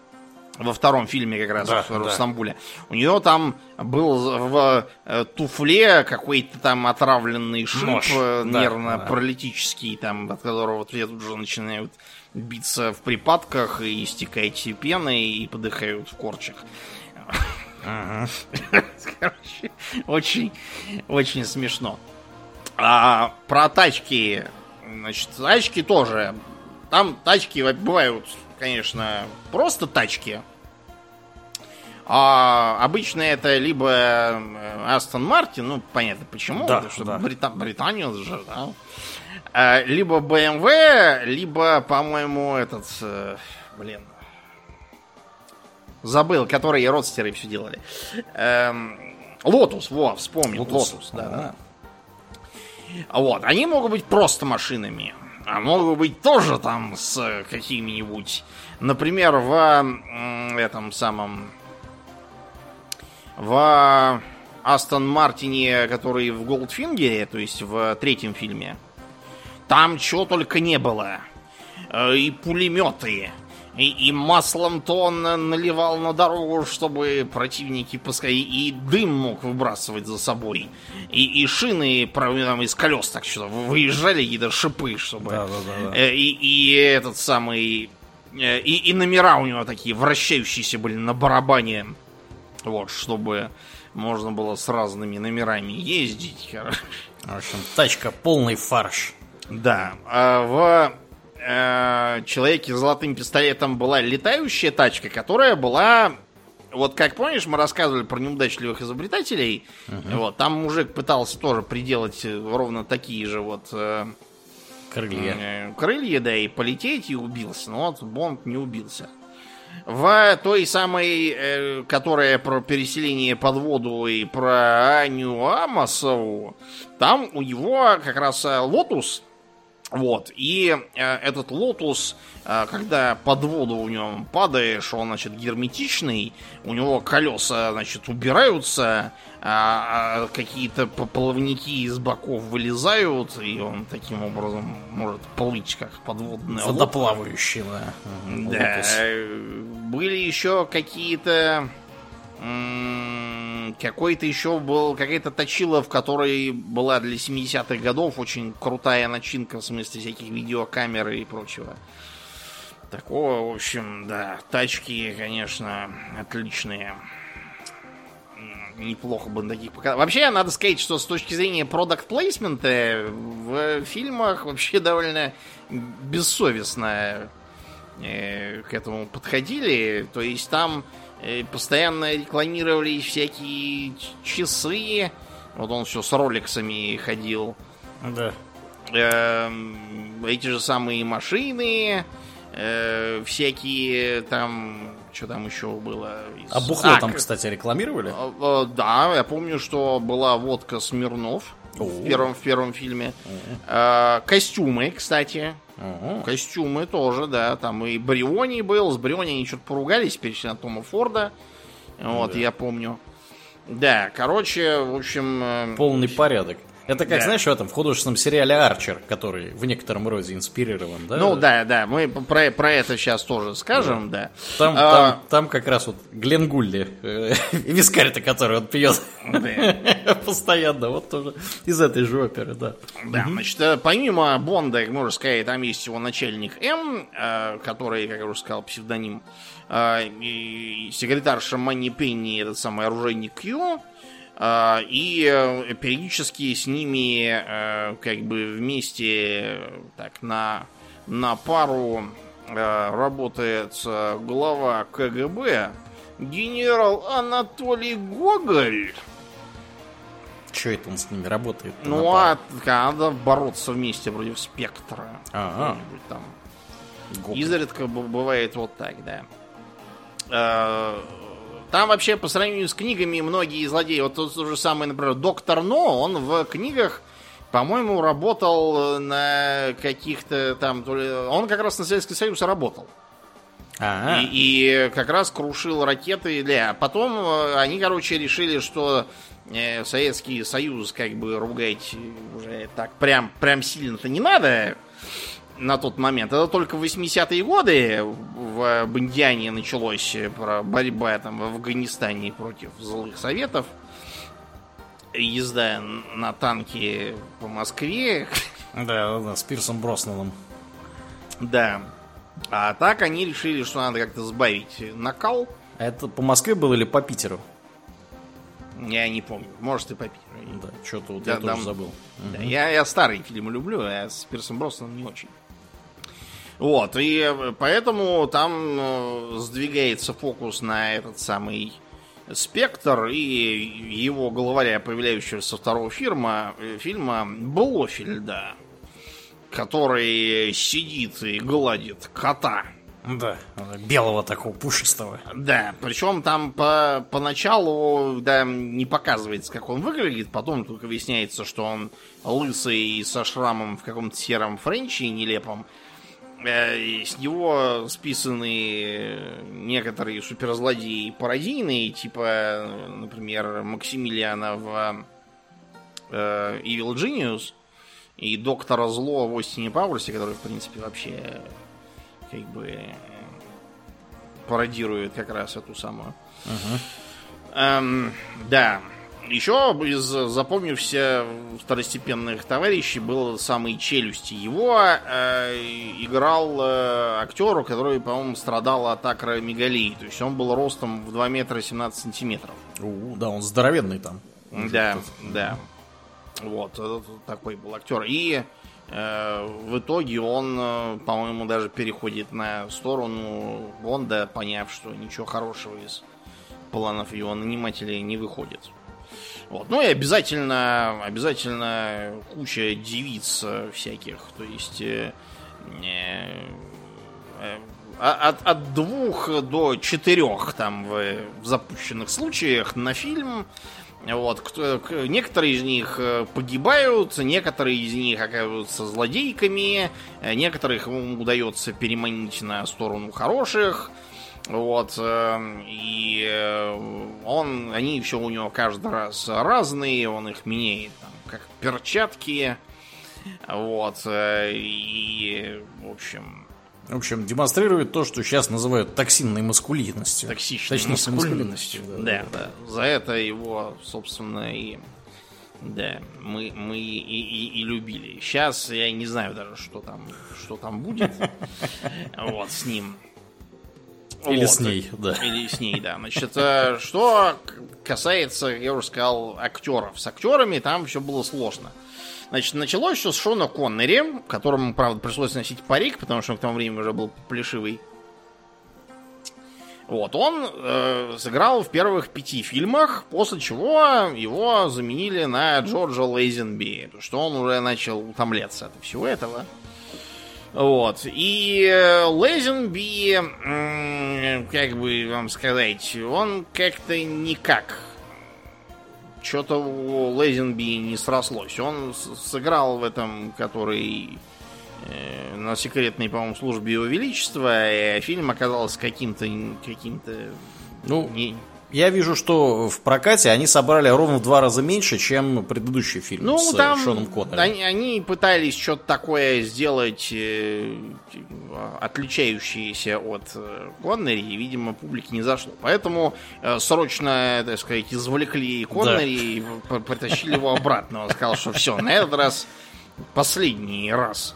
во втором фильме как раз Да, в, да. Стамбуле. У нее там был в э, туфле какой-то там отравленный шип Нож, да, нервно-паралитический, там, от которого я тут же начинают биться в припадках и истекать пеной и подыхают в корчах. Короче, очень, очень смешно. А про тачки, значит, тачки тоже. Там тачки бывают, конечно, просто тачки. А обычно это либо э, Астон Мартин, ну понятно почему, Да, потому что да. Брита- Британия же, да. А, Либо BMW, либо, по-моему, этот, э, блин, забыл, которые родстеры все делали. Эм, Lotus, во, вспомнил. Lotus. Lotus, да, да. Вот, они могут быть просто машинами, а могут быть тоже там с э, какими-нибудь, например, в этом самом, в Астон Мартине, который в Голдфингере, то есть в третьем фильме, там чего только не было. Э, И пулеметы, и, и маслом-то он наливал на дорогу, чтобы противники пускай и дым мог выбрасывать за собой. И, и шины там, из колес так что выезжали какие-то шипы, чтобы... Да, да, да, да. Э, И, и этот самый... э, И, и номера у него такие вращающиеся были на барабане. Вот, чтобы можно было с разными номерами ездить. В общем, тачка полный фарш. Да. а в э, Человеке с золотым пистолетом была летающая тачка, которая была. Вот как помнишь, мы рассказывали про неудачливых изобретателей. Вот, там мужик пытался тоже приделать э, ровно такие же вот э, Крылья. э, крылья, да, и полететь, и убился. Но вот Бонд не убился. В той самой, э, которая про переселение под воду и про Аню Амосову, там у него как раз э, Lotus. Вот. И э, этот Lotus, э, когда под воду в нем падаешь, он, значит, герметичный, у него колеса, значит, убираются, а, а какие-то поплавники из боков вылезают, и он таким образом может плыть как подводная лодка. Водоплавающий, да. Э, были еще какие-то... Какой-то еще был, какая-то точила, в которой была для 70-х годов очень крутая начинка, в смысле всяких видеокамер и прочего. Такого, в общем, да, тачки, конечно, отличные. Неплохо бы таких показать. Вообще, надо сказать, что с точки зрения продукт плейсмента в фильмах вообще довольно бессовестно э, к этому подходили. То есть там э, постоянно рекламировались всякие часы. Вот он все с роликсами ходил. Да. Эм, эти же самые машины, э, всякие там, что там еще было? из- А бухло там, к- кстати, рекламировали? э, э, Да, я помню, что была водка Смирнов. В первом, в первом фильме. Э, Костюмы, кстати. Костюмы тоже, да. Там и Бриони был. С Бриони они что-то поругались, на Тома Форда. Вот, я помню. Да, короче, в общем... э, Полный порядок. Это как, Да. знаешь, в этом в художественном сериале Арчер, который в некотором роде инспирирован, да? Ну да, да, мы про, про это сейчас тоже скажем, да. Там, А, там, там как раз вот Глен Гулли, э, вискарь-то, который он пьет да. постоянно, вот тоже из этой же оперы, да. Да, значит, э, помимо Бонда, можно сказать, там есть его начальник М, э, который, как я уже сказал, псевдоним, э, и секретарша Манни Пенни, этот самый оружейник Q, и э, периодически с ними э, как бы вместе э, так на, на пару работает глава КГБ генерал Анатолий Гоголь. Че это он с ними работает? Ну, а надо бороться вместе против спектра. Ага. Какой-нибудь там. Гоголь. Изредка бывает вот так, да. Э, Там вообще по сравнению с книгами многие злодеи, вот тот же самый, например, Доктор Но, он в книгах, по-моему, работал на каких-то там, то ли... он как раз на Советский Союз работал. Ага. И, и как раз крушил ракеты. Да. Потом э, они, короче, решили, что э, Советский Союз как бы ругать уже так прям, прям сильно-то не надо. На тот момент. Это только в 80-е годы в Бондиане началось про борьба там в Афганистане против злых советов. Езда на танке по Москве. Да, да, с Пирсом Броснаном. Да. А так они решили, что надо как-то сбавить накал. А это по Москве было или по Питеру? Я не помню. Может и по Питеру. Да, что-то вот Да, я тоже там- забыл. Да, я, я старые фильмы люблю, а с Пирсом Броснаном не очень. Вот, и э, поэтому там э, сдвигается фокус на этот самый спектр и его главаря, появляющегося со второго фильма, э, фильма Блофельда, который сидит и гладит кота. Да, белого такого пушистого. Да, причем там по, поначалу да, не показывается, как он выглядит, потом только выясняется, что он лысый и со шрамом в каком-то сером френче нелепом. Э, С него списаны некоторые суперзлодеи пародийные, типа, например, Максимилиана в э, Evil Genius и Доктора Зло в Остине Пауэрсе, который, в принципе, вообще как бы пародирует как раз эту самую. Эм, да. Еще из запомнившихся второстепенных товарищей был самый челюсти. Его э, играл э, актер, который, по-моему, страдал от акромегалии. То есть он был ростом в 2 метра 17 сантиметров. У, да, он здоровенный там. Да, да. Вот, это такой был актер. И э, в итоге он, э, по-моему, даже переходит на сторону Бонда, поняв, что ничего хорошего из планов его нанимателей не выходит. Вот. Ну и обязательно, обязательно куча девиц э, всяких. То есть э, э, э, от, от двух до четырех там в, в запущенных случаях на фильм. Вот, кто- некоторые из них э, погибают, некоторые из них оказываются злодейками, некоторых ему удается переманить на сторону хороших. Вот, э, и э, он, они все у него каждый раз разные, он их меняет там, как перчатки. Вот, э, и, в общем, В общем, демонстрирует то, что сейчас называют токсинной маскулинностью. токсичной Точнее, маскулинностью. маскулинностью, Да, да. За это его, собственно, и да, мы, мы и, и- и любили. Сейчас я не знаю даже, что там, что там будет. Вот, с ним. Или Вот. с ней, да. Или с ней, да. Значит, э, что касается, я уже сказал, актеров. С актерами там все было сложно. Значит, началось все с Шона Коннери, которому, правда, пришлось носить парик, потому что он к тому времени уже был плешивый. Вот, он э, сыграл в первых пяти фильмах, после чего его заменили на Джорджа Лейзенби, потому что он уже начал утомляться от всего этого. Вот. И э, Лейзенби, м, как бы вам сказать, он как-то никак. Что-то у Лейзенби не срослось. Он сыграл в этом, который э, на секретной, по-моему, службе Его Величества, и фильм оказался каким-то каким-то Ну, не, я вижу, что в прокате они собрали ровно в два раза меньше, чем предыдущий фильм Ну, с э, там Шоном Коннери. они, они пытались что-то такое сделать, э, отличающееся от э, Коннери, и, видимо, публике не зашло. Поэтому э, срочно, так сказать, извлекли Коннери и п- притащили его обратно. Он сказал, что все, на этот раз последний раз.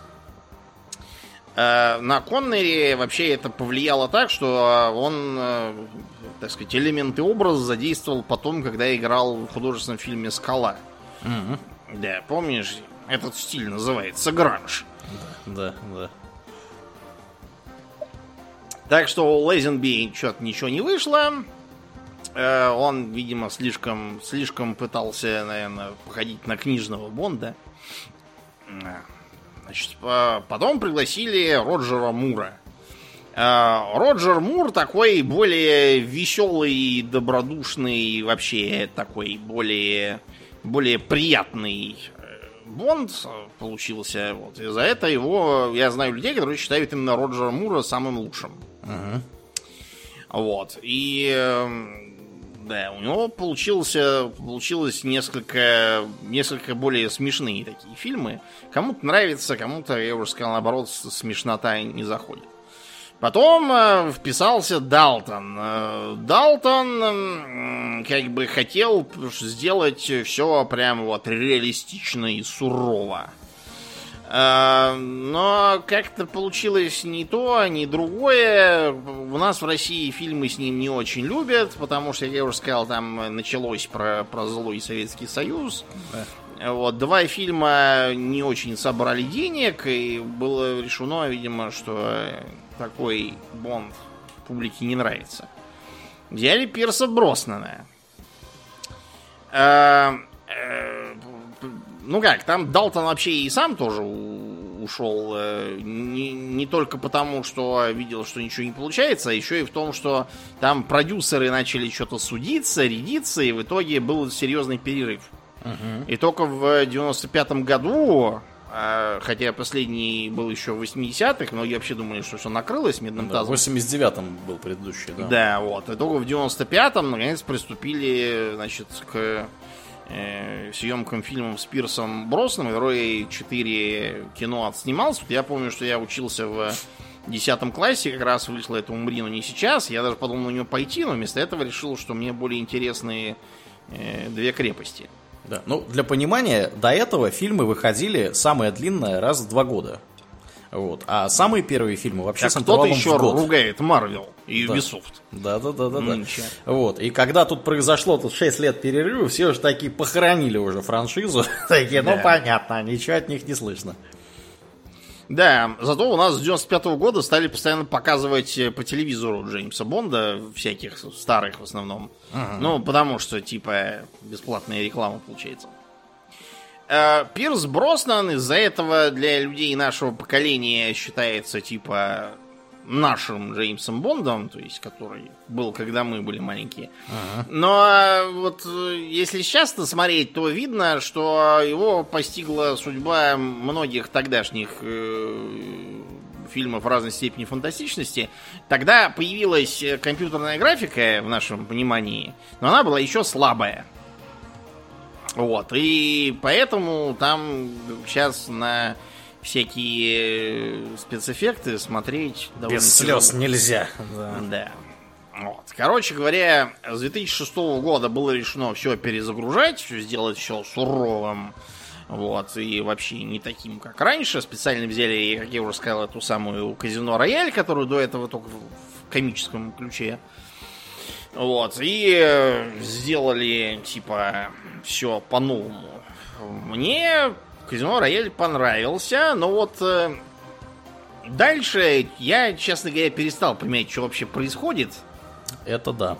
Э, На Коннери вообще это повлияло так, что э, он, э, так сказать, элементы образа задействовал потом, когда играл в художественном фильме «Скала». Мгм. Да, помнишь, этот стиль называется гранж. Да, да. Так что у Лейзенби что-то ничего не вышло. Он, видимо, слишком, слишком пытался, наверное, походить на книжного Бонда. Значит, по- потом пригласили Роджера Мура. Э, Роджер Мур такой более веселый, добродушный, вообще такой более, более приятный э, Бонд получился. Вот. И за это его, я знаю людей, которые считают именно Роджера Мура самым лучшим. Мгм. Вот. И эм, Да, у него получился, получилось несколько, несколько более смешные такие фильмы. Кому-то нравится, кому-то, я уже сказал, наоборот, смешнота не заходит. Потом э, вписался Далтон. Э, Далтон э, как бы хотел сделать все прям вот реалистично и сурово. Э, но как-то получилось не то, ни другое. У нас в России фильмы с ним не очень любят, потому что, я уже сказал, там началось про, про злой Советский Союз. Вот, два фильма не очень собрали денег, и было решено, видимо, что такой Бонд публике не нравится. Взяли Пирса Броснана. Э, э, ну как, там Далтон вообще и сам тоже ушел. Э, не, не только потому, что видел, что ничего не получается, а еще и в том, что там продюсеры начали что-то судиться, рядиться, и в итоге был серьезный перерыв. Угу. И только в 95-м году а, хотя последний был еще в 80-х, многие вообще думали, что все накрылось медным да, тазом. В 89-м был предыдущий, да. Да, вот. И только в 95-м, наконец, приступили, значит, к э, съемкам фильмов с Пирсом Бросном. Герой 4 кино отснимался. Я помню, что я учился в 10 классе, как раз вышло это «Умри, не сейчас». Я даже подумал на него пойти, но вместо этого решил, что мне более интересны э, «Две крепости». Да. Ну, для понимания, до этого фильмы выходили самое длинное раз в два года. Вот. А самые первые фильмы вообще так с кто-то еще ругает Марвел и Ubisoft. Да, да, да, да, да. Вот. И когда тут произошло тут 6 лет перерыва, все уже такие похоронили уже франшизу. Такие, ну понятно, ничего от них не слышно. Да, зато у нас с 95 -го года стали постоянно показывать э, по телевизору Джеймса Бонда, всяких старых в основном. Ага. Ну, потому что, типа, бесплатная реклама получается. Э, Пирс Броснан из-за этого для людей нашего поколения считается, типа, нашим Джеймсом Бондом, то есть который был, когда мы были маленькие. Ага. Но вот если сейчас смотреть, то видно, что его постигла судьба многих тогдашних э, фильмов в разной степени фантастичности. Тогда появилась компьютерная графика в нашем понимании, но она была еще слабая. Вот, и поэтому там сейчас на всякие э, спецэффекты смотреть довольно Без слез нельзя. Да. да. Вот. Короче говоря, с 2006 года было решено все перезагружать, все сделать все суровым. Вот, и вообще не таким, как раньше. Специально взяли, как я уже сказал, эту самую казино Рояль, которую до этого только в комическом ключе. Вот, и э, сделали, типа, все по-новому. Мне Казино Рояль понравился, но вот э, дальше я, честно говоря, перестал понимать, что вообще происходит. Это да.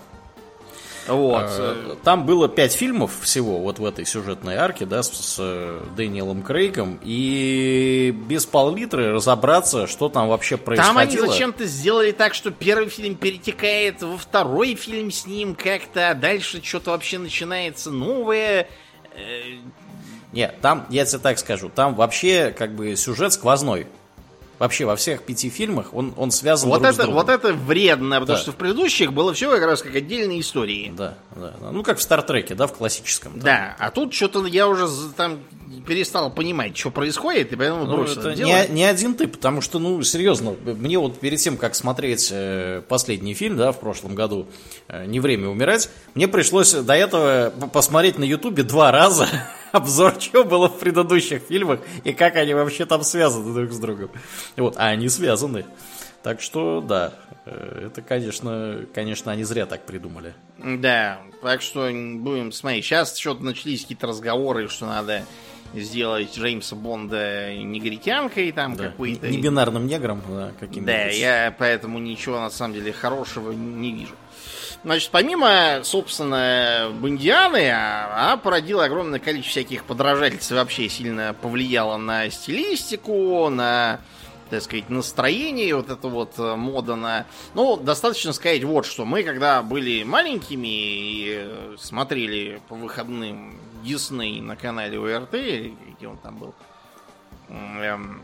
Вот. Э, там было пять фильмов всего вот в этой сюжетной арке, да, с, с э, Дэниелом Крейгом, и без пол-литра разобраться, что там вообще происходило. Там они зачем-то сделали так, что первый фильм перетекает во второй фильм с ним как-то, а дальше что-то вообще начинается новое. Э, нет, там, я тебе так скажу, там вообще как бы сюжет сквозной. Вообще во всех пяти фильмах он, он связан вот друг это, с другом. Вот это вредно, потому да. что в предыдущих было все как раз как отдельные истории. Да, да. Ну, как в Стартреке, да, в классическом. Там. Да, а тут что-то я уже там перестал понимать, что происходит, и поэтому ну, бросил это не, не один ты, потому что, ну, серьезно, мне вот перед тем, как смотреть э, последний фильм, да, в прошлом году, э, «Не время умирать», мне пришлось до этого посмотреть на Ютубе два раза обзор, что было в предыдущих фильмах и как они вообще там связаны друг с другом. Вот, а они связаны. Так что, да, э, это, конечно, конечно, они зря так придумали. Да, так что будем смотреть. Сейчас что-то начались какие-то разговоры, что надо сделать Джеймса Бонда негритянкой там да. какой-то. Небинарным негром, да, каким-то. Да, я поэтому ничего на самом деле хорошего не вижу. Значит, помимо, собственно, Бондианы, она а породила огромное количество всяких подражательств и вообще сильно повлияла на стилистику, на, так сказать, настроение, вот это вот э, мода на... Ну, достаточно сказать вот что. Мы, когда были маленькими и э, смотрели по выходным Дисней на канале УРТ, где он там был, эм,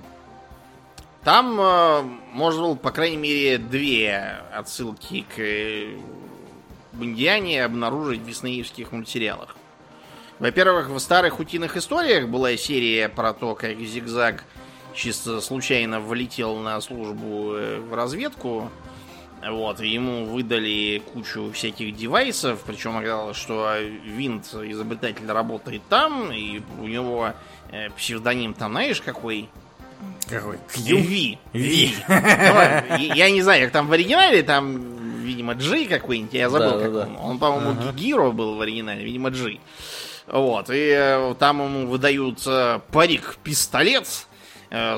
там э, можно было, по крайней мере, две отсылки к бондиане обнаружить в диснеевских мультсериалах. Во-первых, в старых утиных историях была серия про то, как Зигзаг чисто случайно влетел на службу э, в разведку. Вот, и ему выдали кучу всяких девайсов, причем оказалось, что Винт, изобретатель, работает там, и у него э, псевдоним там, знаешь, какой? Какой? Ви. Ви. Ну, Я не знаю, как там в оригинале, там, видимо, Джи какой-нибудь, я забыл, Да, да, как да. он. Он, по-моему. Гиро был в оригинале, видимо, Джи. Вот, и э, там ему выдают э, парик-пистолет,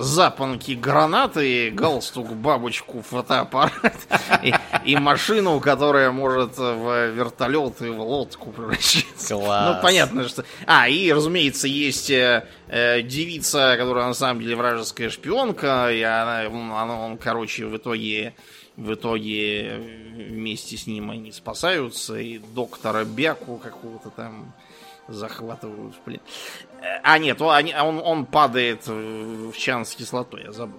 запонки гранаты, галстук, бабочку, фотоаппарат и, и машину, которая может в вертолет и в лодку превращаться. Класс. Ну, понятно, что... А, и, разумеется, есть э, э, девица, которая на самом деле вражеская шпионка, и она, он, он, короче, в итоге... В итоге э, вместе с ним они спасаются, и доктора Бяку какого-то там захватывают в плен. А, нет, он, они- он, он падает в чан с кислотой, я забыл.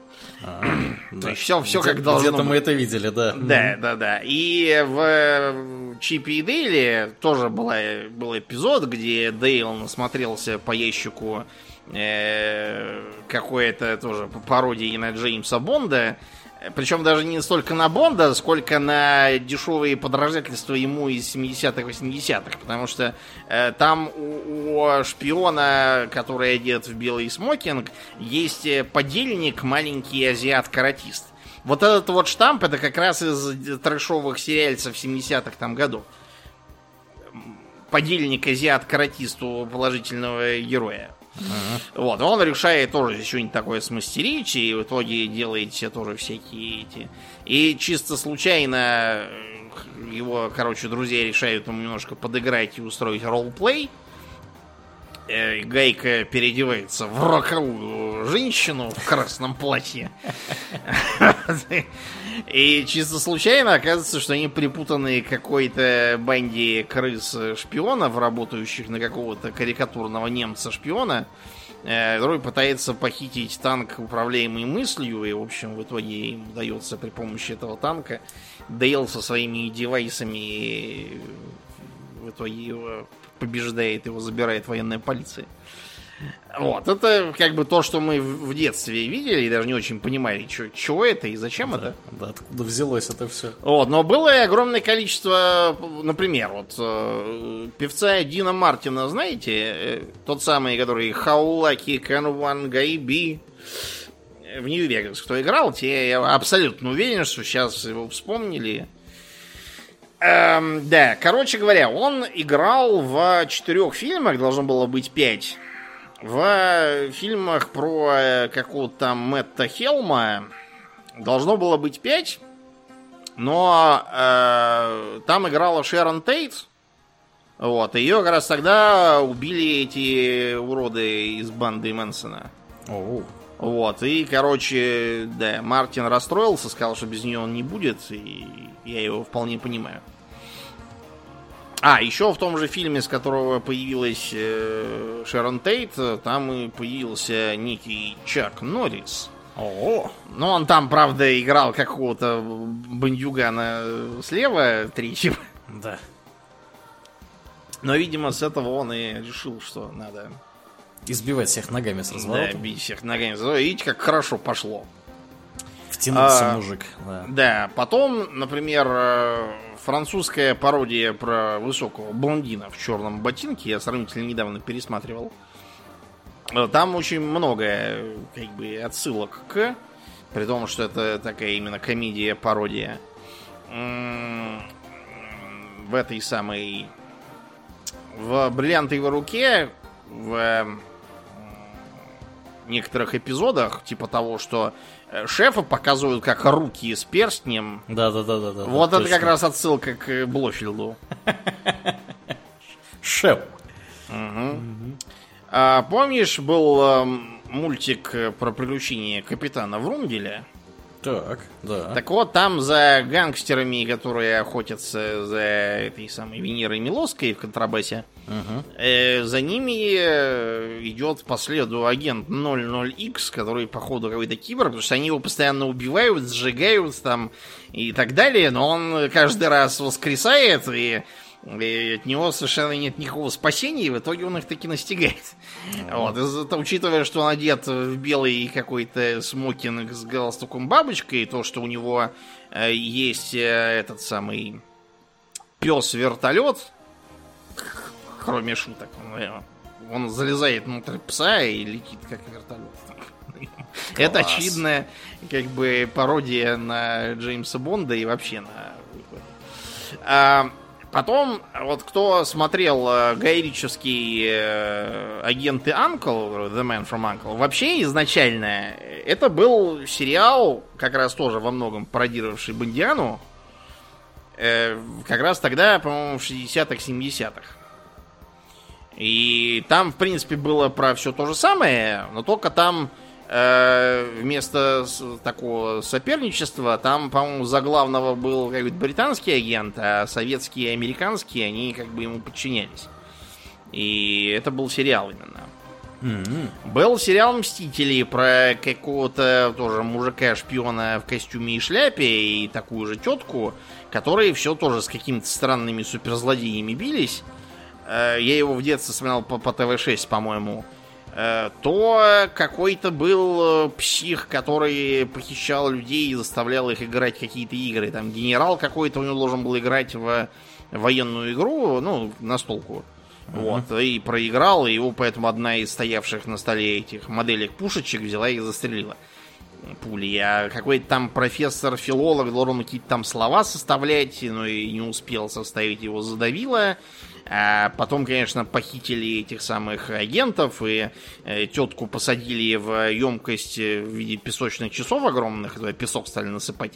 То есть все, все как должно Где-то мы это видели, да. Да, да, да. И в Чипе и Дейле тоже была, был эпизод, где Дейл насмотрелся по ящику э, какой-то тоже пародии на Джеймса Бонда. Причем даже не столько на Бонда, сколько на дешевые подражательства ему из 70-х, 80-х. Потому что э, там у, у шпиона, который одет в белый смокинг, есть э, подельник, маленький азиат-каратист. Вот этот вот штамп, это как раз из трэшовых сериальцев 70-х там годов. Подельник азиат-каратист у положительного героя. Вот, он решает тоже что-нибудь такое смастерить, и в итоге делает все тоже всякие эти. И чисто случайно э, его, короче, друзья решают ему немножко подыграть и устроить ролл-плей. Э, Гайка переодевается в роковую женщину в красном платье. И чисто случайно оказывается, что они припутаны какой-то банде крыс-шпионов, работающих на какого-то карикатурного немца-шпиона, э, который пытается похитить танк, управляемый мыслью, и, в общем, в итоге им удается при помощи этого танка Дейл со своими девайсами в итоге его побеждает, его забирает военная полиция. Вот, это как бы то, что мы в детстве видели и даже не очень понимали, чё- чего это и зачем это. Да, откуда взялось это все? Вот, но было и огромное количество, например, вот э, певца Дина Мартина, знаете, э, тот самый, который One Guy Be в Нью-Вегас, кто играл, те я абсолютно уверен, что сейчас его вспомнили. Эм, да, короче говоря, он играл в четырех фильмах, должно было быть пять. В фильмах про э, какого-то там Мэтта Хелма должно было быть пять. Но э, там играла Шерон Тейт. Вот, ее как раз тогда убили эти уроды из банды Мэнсона. Оу. Вот, и, короче, да, Мартин расстроился, сказал, что без нее он не будет, и я его вполне понимаю. А, еще в том же фильме, с которого появилась э, Шерон Тейт, там и появился некий Чак Норрис. О, Ну, он там, правда, играл какого-то бандюгана слева, третьего. да. Но, видимо, с этого он и решил, что надо Избивать всех ногами с да, разворота. бить всех ногами. Зато Видите, как хорошо пошло. Втянулся А, мужик. Да. Да, потом, например, э, французская пародия про высокого блондина в черном ботинке, я сравнительно недавно пересматривал. Э, Там очень много как бы отсылок к, при том, что это такая именно комедия-пародия. В этой самой... В «Бриллиантовой руке» в некоторых эпизодах, типа того, что шефа показывают как руки с перстнем, Да, да, да, да, да. вот да, это как раз отсылка к Блофилду. Шеп. А, помнишь, был эм, мультик э, про приключения капитана Врунгеля? Так, да. Так вот, там за гангстерами, которые охотятся за этой самой Венерой Милоской в контрабасе, Мгм. э, за ними э, идет по следу агент 00X, который, походу, какой-то кибер, потому что они его постоянно убивают, сжигают там и так далее, но он каждый раз воскресает, и, и от него совершенно нет никакого спасения, и в итоге он их таки настигает. Вот, это учитывая, что он одет в белый какой-то смокинг с галстуком бабочкой, и то, что у него э, есть э, этот самый пес-вертолет, кроме шуток, он, э, он залезает внутрь пса и летит как вертолет. Это очевидная как бы пародия на Джеймса Бонда и вообще на а, Потом, вот кто смотрел э, гаирический э, агенты Uncle, The Man from Uncle, вообще изначально э, это был сериал, как раз тоже во многом пародировавший Бондиану, э, как раз тогда, по-моему, в 60-х, 70-х. И там, в принципе, было про все то же самое, но только там вместо с- такого соперничества, там, по-моему, за главного был какой-то британский агент, а советские и американские, они как бы ему подчинялись. И это был сериал именно. М-м. Был сериал «Мстители» про какого-то тоже мужика-шпиона в костюме и шляпе и такую же тетку, которые все тоже с какими-то странными суперзлодеями бились. Э, Я его в детстве смотрел по, по ТВ-6, по-моему. Э, То какой-то был э, псих, который похищал людей и заставлял их играть в какие-то игры. Там генерал какой-то у него должен был играть в военную игру, ну, настолку. Вот, и проиграл, и его поэтому одна из стоявших на столе этих моделек пушечек взяла и застрелила пули. А какой-то там профессор-филолог должен какие-то там слова составлять, но и не успел составить, его задавило. А потом, конечно, похитили этих самых агентов и э, тетку посадили в емкость э, в виде песочных часов огромных, туда песок стали насыпать.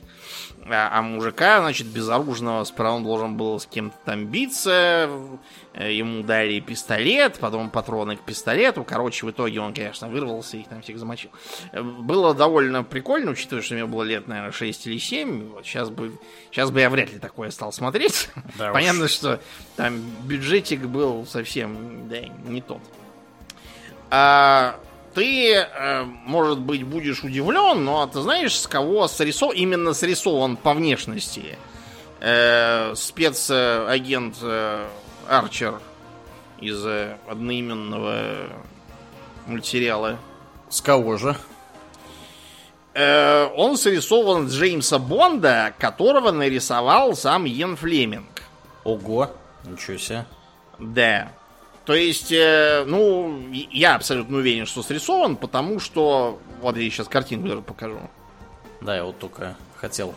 А, а мужика, значит, безоружного, сперва он должен был с кем-то там биться, э, ему дали пистолет, потом патроны к пистолету. Короче, в итоге он, конечно, вырвался и их там всех замочил. Было довольно прикольно, учитывая, что мне было лет, наверное, 6 или 7. Вот сейчас бы, сейчас бы я вряд ли такое стал смотреть. Да уж. Понятно, что там бюджетик был совсем да, не тот. А, ты, э, может быть, будешь удивлен, но ты знаешь, с кого срисован, именно срисован по внешности э, спецагент э, Арчер из э, одноименного мультсериала. С кого же? Э, он срисован с Джеймса Бонда, которого нарисовал сам Йен Флеминг. Ого, ничего себе. Да. То есть, э, ну, я абсолютно уверен, что срисован, потому что... Вот я сейчас картинку даже покажу. Да, я вот только хотел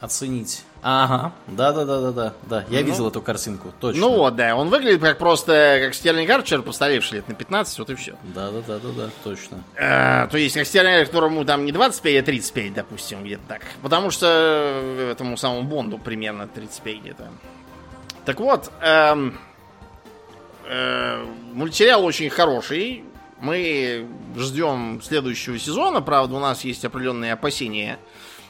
оценить. Ага, да-да-да-да-да. Да, я Ну. видел эту картинку, точно. Ну вот, да, он выглядит как просто как Стерлинг Арчер, постаревший лет на 15, вот и все. Да-да-да-да-да, точно. Э, то есть, как Стерлинг которому там не 25, а 35, допустим, где-то так. Потому что э, этому самому Бонду примерно 35 где-то. Так вот, эм, э, мультсериал очень хороший. Мы ждем следующего сезона. Правда, у нас есть определенные опасения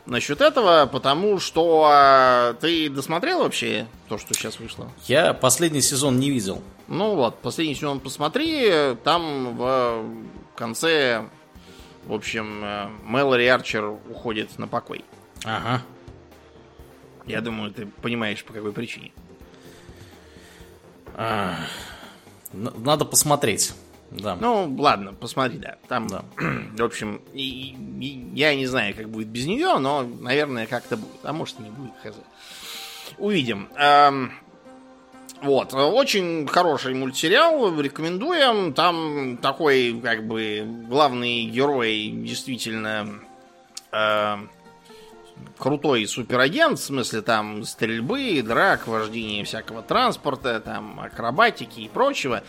насчет этого, потому что э, ты досмотрел вообще то, что сейчас вышло? Я последний сезон не видел. Ну вот, последний сезон посмотри, там в конце, в общем, э, Мэлори Арчер уходит на покой. Ага. Я думаю, ты понимаешь, по какой причине. Н- Надо посмотреть. Да. Ну, ладно, посмотри, да. Там, Да. в общем, и- и- я не знаю, как будет без нее, но, наверное, как-то будет. А может, и не будет, хз. Увидим. Эм, Вот, очень хороший мультсериал, рекомендуем. Там такой, как бы, главный герой действительно э, крутой суперагент, в смысле там стрельбы, драк, вождения всякого транспорта, там акробатики и прочего.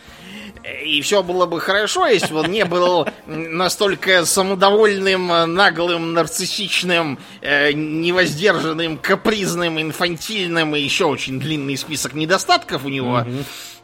И все было бы хорошо, если бы он не был настолько самодовольным, наглым, нарциссичным, э, невоздержанным, капризным, инфантильным и еще очень длинный список недостатков у него.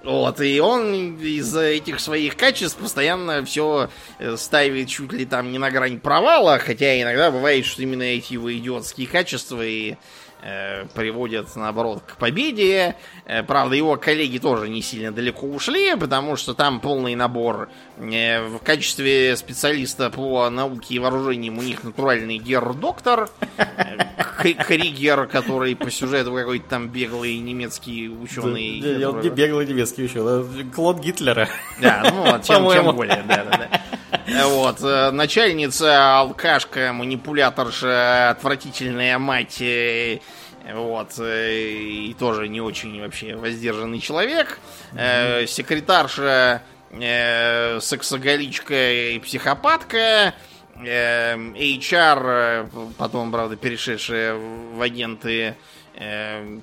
Вот, и он из-за этих своих качеств постоянно все э, ставит чуть ли там не на грань провала, хотя иногда бывает, что именно эти его идиотские качества и Э, приводят, наоборот, к победе. Э, правда, его коллеги тоже не сильно далеко ушли, потому что там полный набор. Э, в качестве специалиста по науке и вооружениям у них натуральный гер-доктор, Кригер, который по сюжету какой-то там беглый немецкий ученый. Не беглый немецкий ученый, Клод Гитлера. Да, ну, тем, тем более, да, да, да. Вот, начальница, алкашка, манипуляторша, отвратительная мать вот, э, и тоже не очень вообще воздержанный человек. Mm-hmm. Секретарша, э, сексоголичка и психопатка. HR, потом, правда, перешедшая в агенты,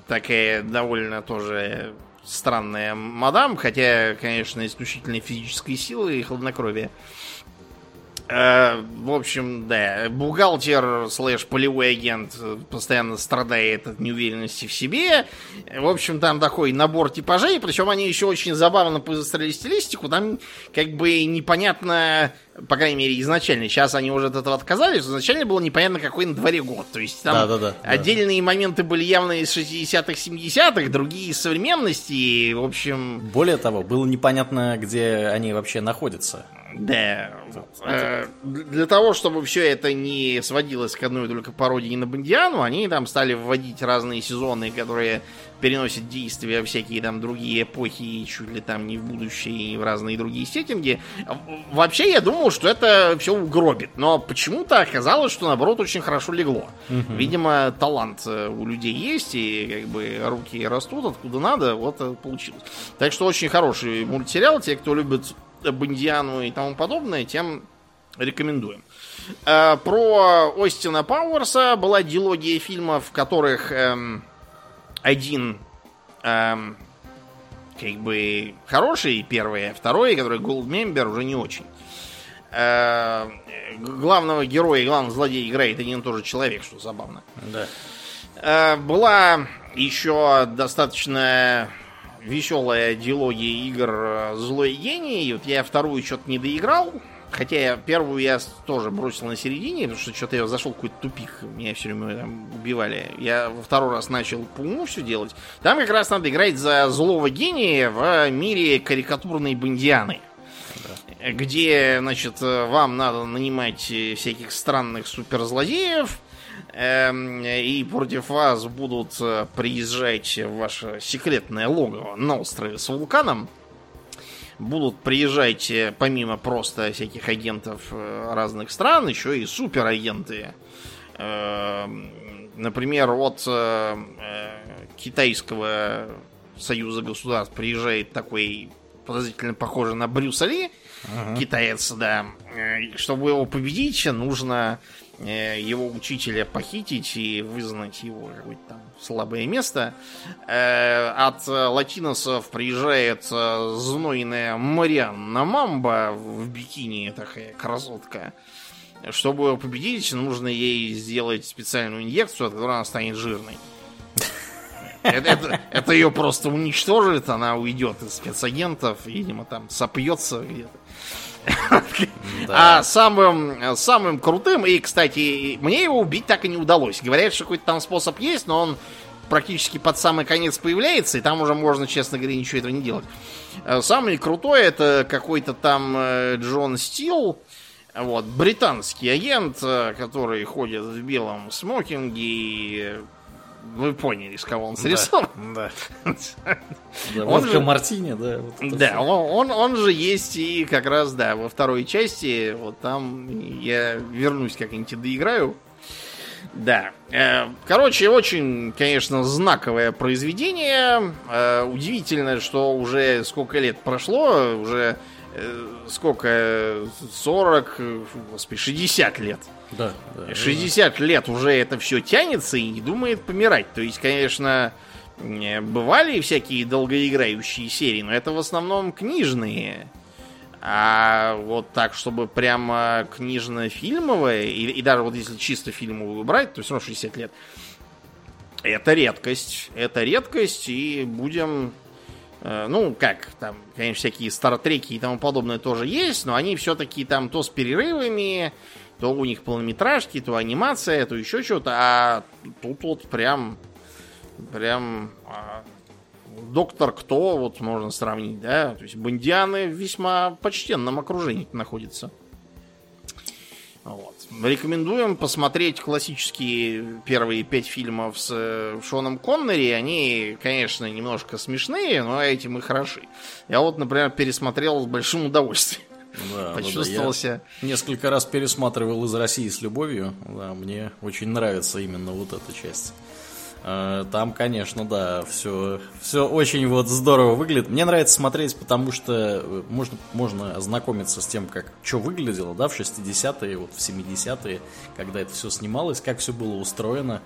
такая довольно тоже странная мадам, хотя, конечно, исключительно физической силы и хладнокровия. Э, в общем, да, бухгалтер слэш полевой агент постоянно страдает от неуверенности в себе. В общем, там такой набор типажей, причем они еще очень забавно построили стилистику. Там как бы непонятно, по крайней мере, изначально. Сейчас они уже от этого отказались. Изначально было непонятно, какой на дворе год. То есть там да, да, да, отдельные да. моменты были явно из 60-х, 70-х, другие из современности. И, в общем... Более того, было непонятно, где они вообще находятся. Да. Вот. Э, для того, чтобы все это не сводилось к одной только пародии на Бондиану, они там стали вводить разные сезоны, которые переносят действия всякие там другие эпохи, чуть ли там не в будущее, и в разные другие сеттинги. Вообще, я думал, что это все угробит, но почему-то оказалось, что наоборот очень хорошо легло. Угу. Видимо, талант э, у людей есть, и как бы руки растут откуда надо, вот получилось. Так что очень хороший мультсериал. Те, кто любит Бондиану и тому подобное, тем рекомендуем. Э, про Остина Пауэрса была дилогия фильмов, в которых эм, один эм, как бы хороший первый, а второй, который Голдмембер, уже не очень. Э, главного героя и главного злодея играет один и тот же человек, что забавно. Да. Э, была еще достаточно веселая диалогия игр э, «Злой гений». Вот я вторую что-то не доиграл. Хотя я первую я тоже бросил на середине, потому что что-то я зашел в какой-то тупик. Меня все время там убивали. Я во второй раз начал по уму все делать. Там как раз надо играть за злого гения в мире карикатурной бандианы. Да. Где, значит, вам надо нанимать всяких странных суперзлодеев, Эм, и против вас будут э, приезжать в ваше секретное логово на острове с вулканом. Будут приезжать э, помимо просто всяких агентов э, разных стран, еще и суперагенты. Эм, например, от китайского союза государств приезжает такой подозрительно похожий на Брюса Ли, ага. китаец, да. Чтобы его победить, нужно Э, его учителя похитить и вызнать его какое-то там слабое место. Э, от латиносов приезжает э, знойная Марианна Мамба в бикини, такая красотка. Чтобы его победить, нужно ей сделать специальную инъекцию, от которой она станет жирной. Это ее просто уничтожит, она уйдет из спецагентов, видимо, там сопьется где-то. А самым, самым крутым, и, кстати, мне его убить так и не удалось. Говорят, что какой-то там способ есть, но он практически под самый конец появляется, и там уже можно, честно говоря, ничего этого не делать. Э, самый крутой это какой-то там э, Джон Стил, вот, британский агент, э, который ходит в белом смокинге и вы поняли, с кого он срисован. Да. да. он же Мартини, да. Вот да, он, он, он же есть и как раз, да, во второй части. Вот там я вернусь как-нибудь доиграю. Да. Э, короче, очень, конечно, знаковое произведение. Э, удивительно, что уже сколько лет прошло, уже э, сколько, 40, господи, 60 лет да, да. 60 да. лет уже это все тянется и не думает помирать. То есть, конечно, бывали всякие долгоиграющие серии, но это в основном книжные. А вот так, чтобы прямо книжно-фильмовое, и, и даже вот если чисто фильмовую брать, то все равно 60 лет. Это редкость. Это редкость, и будем Э, ну, как, там, конечно, всякие стартреки и тому подобное тоже есть, но они все-таки там то с перерывами, то у них полнометражки, то анимация, то еще что-то, а тут вот прям, прям а, Доктор Кто, вот можно сравнить, да, то есть Бондианы в весьма почтенном окружении находится. Вот. Рекомендуем посмотреть классические первые пять фильмов с э, Шоном Коннери. Они, конечно, немножко смешные, но этим и хороши. Я вот, например, пересмотрел с большим удовольствием. Да, Почувствовался. Да, несколько раз пересматривал из России с любовью. Да, мне очень нравится именно вот эта часть. Э, там, конечно, да, все, все очень вот здорово выглядит. Мне нравится смотреть, потому что э, можно, можно ознакомиться с тем, как что выглядело, да, в 60-е, вот в 70-е, когда это все снималось, как все было устроено.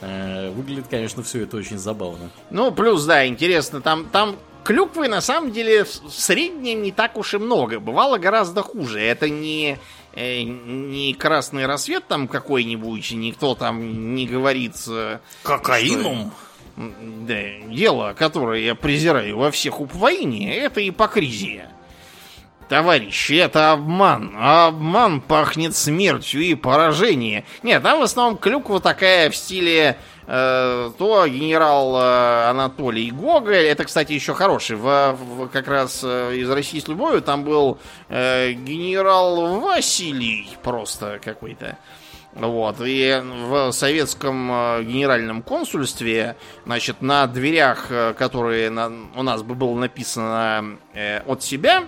Э, выглядит, конечно, все это очень забавно. Ну, плюс, да, интересно, там, там клюквы на самом деле в среднем не так уж и много. Бывало гораздо хуже. Это не э, не красный рассвет там какой-нибудь, никто там не говорит... Э, Кокаином? Что, да, дело, которое я презираю во всех упвоине, это ипокризия. Товарищи, это обман. А обман пахнет смертью и поражением. Нет, там в основном клюква такая в стиле э, то генерал э, Анатолий Гоголь, это, кстати, еще хороший, в, в, как раз э, из России с любовью, там был э, генерал Василий просто какой-то. Вот, и в советском э, генеральном консульстве, значит, на дверях, э, которые на, у нас бы было написано э, от себя,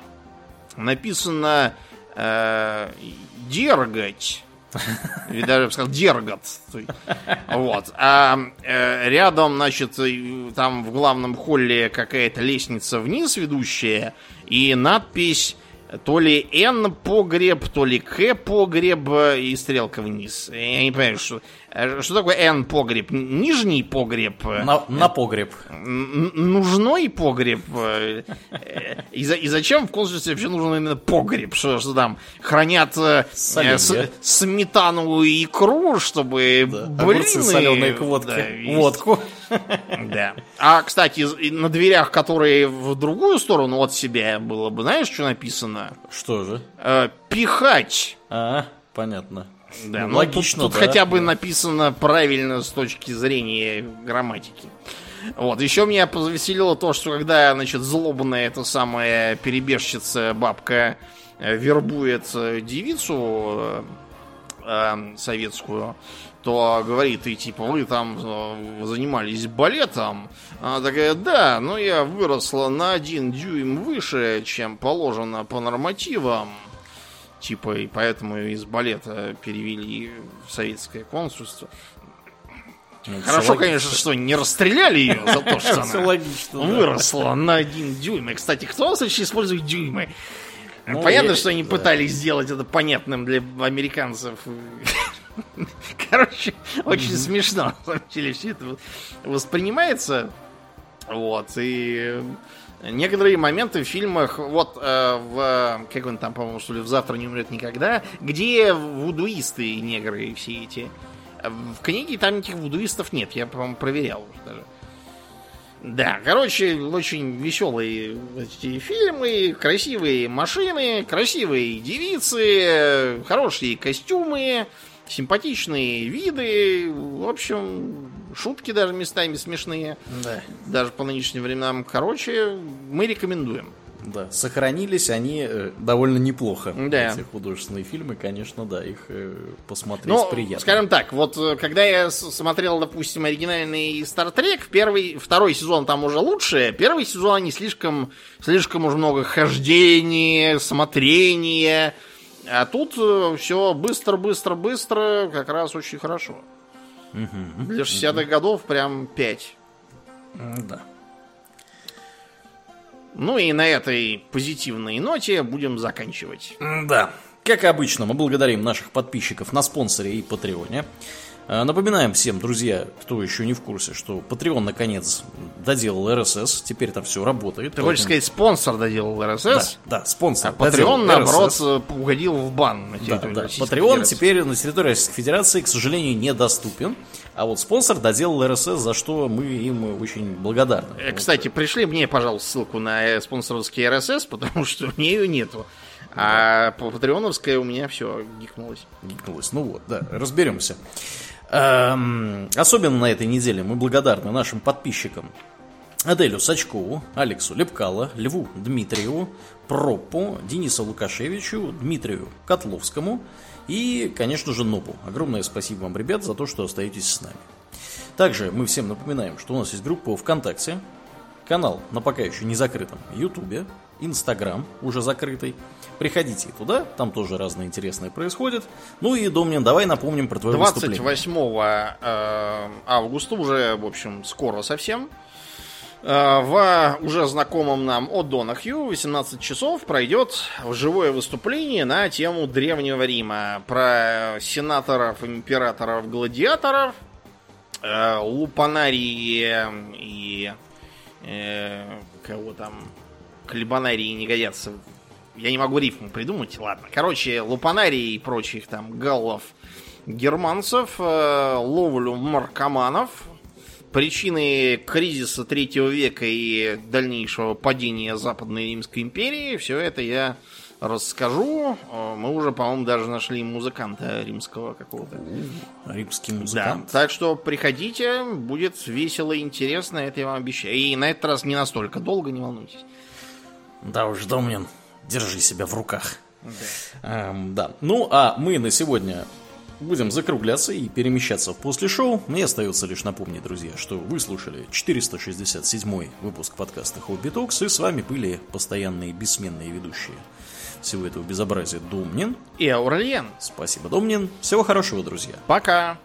написано э, дергать. Или даже, я бы сказал, дергат. Вот. А э, рядом, значит, там в главном холле какая-то лестница вниз ведущая, и надпись то ли N погреб, то ли К погреб и стрелка вниз. Я не понимаю, что, что такое N погреб? Нижний погреб? На, на погреб. Нужной погреб? И, за, и зачем в консульстве вообще нужен именно погреб? Что, что там хранят э, с, сметановую икру, чтобы да, блины... соленые водки. Да, водку. Да. А, кстати, на дверях, которые в другую сторону от себя было бы, знаешь, что написано? Что же? Э, пихать. А, понятно. Да, ну, логично. Тут, тут да? хотя бы написано правильно с точки зрения грамматики. Вот, еще меня повеселило то, что когда, значит, злобная эта самая перебежчица бабка э, вербует э, девицу э, советскую, то говорит, и типа, вы там э, занимались балетом. Она такая, да, но я выросла на один дюйм выше, чем положено по нормативам. Типа, и поэтому из балета перевели в советское консульство. Ну, Хорошо, логично. конечно, что не расстреляли ее за то, что она логично, выросла на один дюйм. И, кстати, кто вообще использует дюймы? Ну, Понятно, что они пытались сделать это понятным для американцев. Короче, очень смешно, на самом деле, все это воспринимается. Вот, и некоторые моменты в фильмах, вот э, в, как он там, по-моему, что ли, в «Завтра не умрет никогда», где вудуисты и негры все эти. В книге там никаких вудуистов нет, я, по-моему, проверял даже. Да, короче, очень веселые эти фильмы, красивые машины, красивые девицы, хорошие костюмы, симпатичные виды, в общем, шутки даже местами смешные. Да. Даже по нынешним временам. Короче, мы рекомендуем. Да, сохранились они э, довольно неплохо. Да. Эти художественные фильмы, конечно, да, их э, посмотреть ну, приятно. скажем так, вот э, когда я смотрел, допустим, оригинальный Star Trek, первый, второй сезон там уже лучше, первый сезон они слишком, слишком уже много хождения, смотрения, а тут э, все быстро, быстро, быстро, как раз очень хорошо. Угу. Для 60-х угу. годов прям 5. Да. Ну и на этой позитивной ноте будем заканчивать. Да. Как обычно, мы благодарим наших подписчиков на спонсоре и патреоне. Э, напоминаем всем, друзья, кто еще не в курсе, что Patreon наконец доделал RSS, теперь там все работает. Ты хочешь сказать, спонсор доделал RSS? Да, да спонсор. А Patreon, наоборот, RSS. угодил в бан на территории да, да. Patreon теперь на территории Российской Федерации, к сожалению, недоступен. А вот спонсор доделал RSS, за что мы им очень благодарны. Э, кстати, пришли мне, пожалуйста, ссылку на э, спонсорский RSS, потому что у нее нету. А по патреоновская у меня все гикнулось. Гикнулось. Ну вот, да, разберемся. Эм, особенно на этой неделе мы благодарны нашим подписчикам Аделю Сачкову, Алексу Лепкало, Льву Дмитриеву, Пропу, Денису Лукашевичу, Дмитрию Котловскому и, конечно же, Нобу. Огромное спасибо вам, ребят, за то, что остаетесь с нами. Также мы всем напоминаем, что у нас есть группа ВКонтакте, канал на пока еще не закрытом Ютубе, Инстаграм уже закрытый. Приходите туда, там тоже разное интересное происходит. Ну и, Домнин, давай напомним про твое 28 выступление. Э, августа, уже, в общем, скоро совсем, э, в уже знакомом нам от Донахью 18 часов пройдет живое выступление на тему Древнего Рима. Про сенаторов, императоров, гладиаторов, э, лупанарии и кого там Клебанарии не годятся. Я не могу рифму придумать, ладно. Короче, лупанарии и прочих там галлов, германцев, э, ловлю маркоманов, причины кризиса третьего века и дальнейшего падения Западной Римской империи, все это я расскажу. Э, мы уже, по-моему, даже нашли музыканта римского какого-то. Римский музыкант. Да, так что приходите, будет весело и интересно, это я вам обещаю. И на этот раз не настолько долго, не волнуйтесь. Да уж, Домнин, держи себя в руках. Да. Эм, да. Ну, а мы на сегодня будем закругляться и перемещаться после шоу. Мне остается лишь напомнить, друзья, что вы слушали 467 выпуск подкаста Хобби Токс, и с вами были постоянные бессменные ведущие всего этого безобразия Домнин и Аурлиен. Спасибо, Домнин. Всего хорошего, друзья. Пока.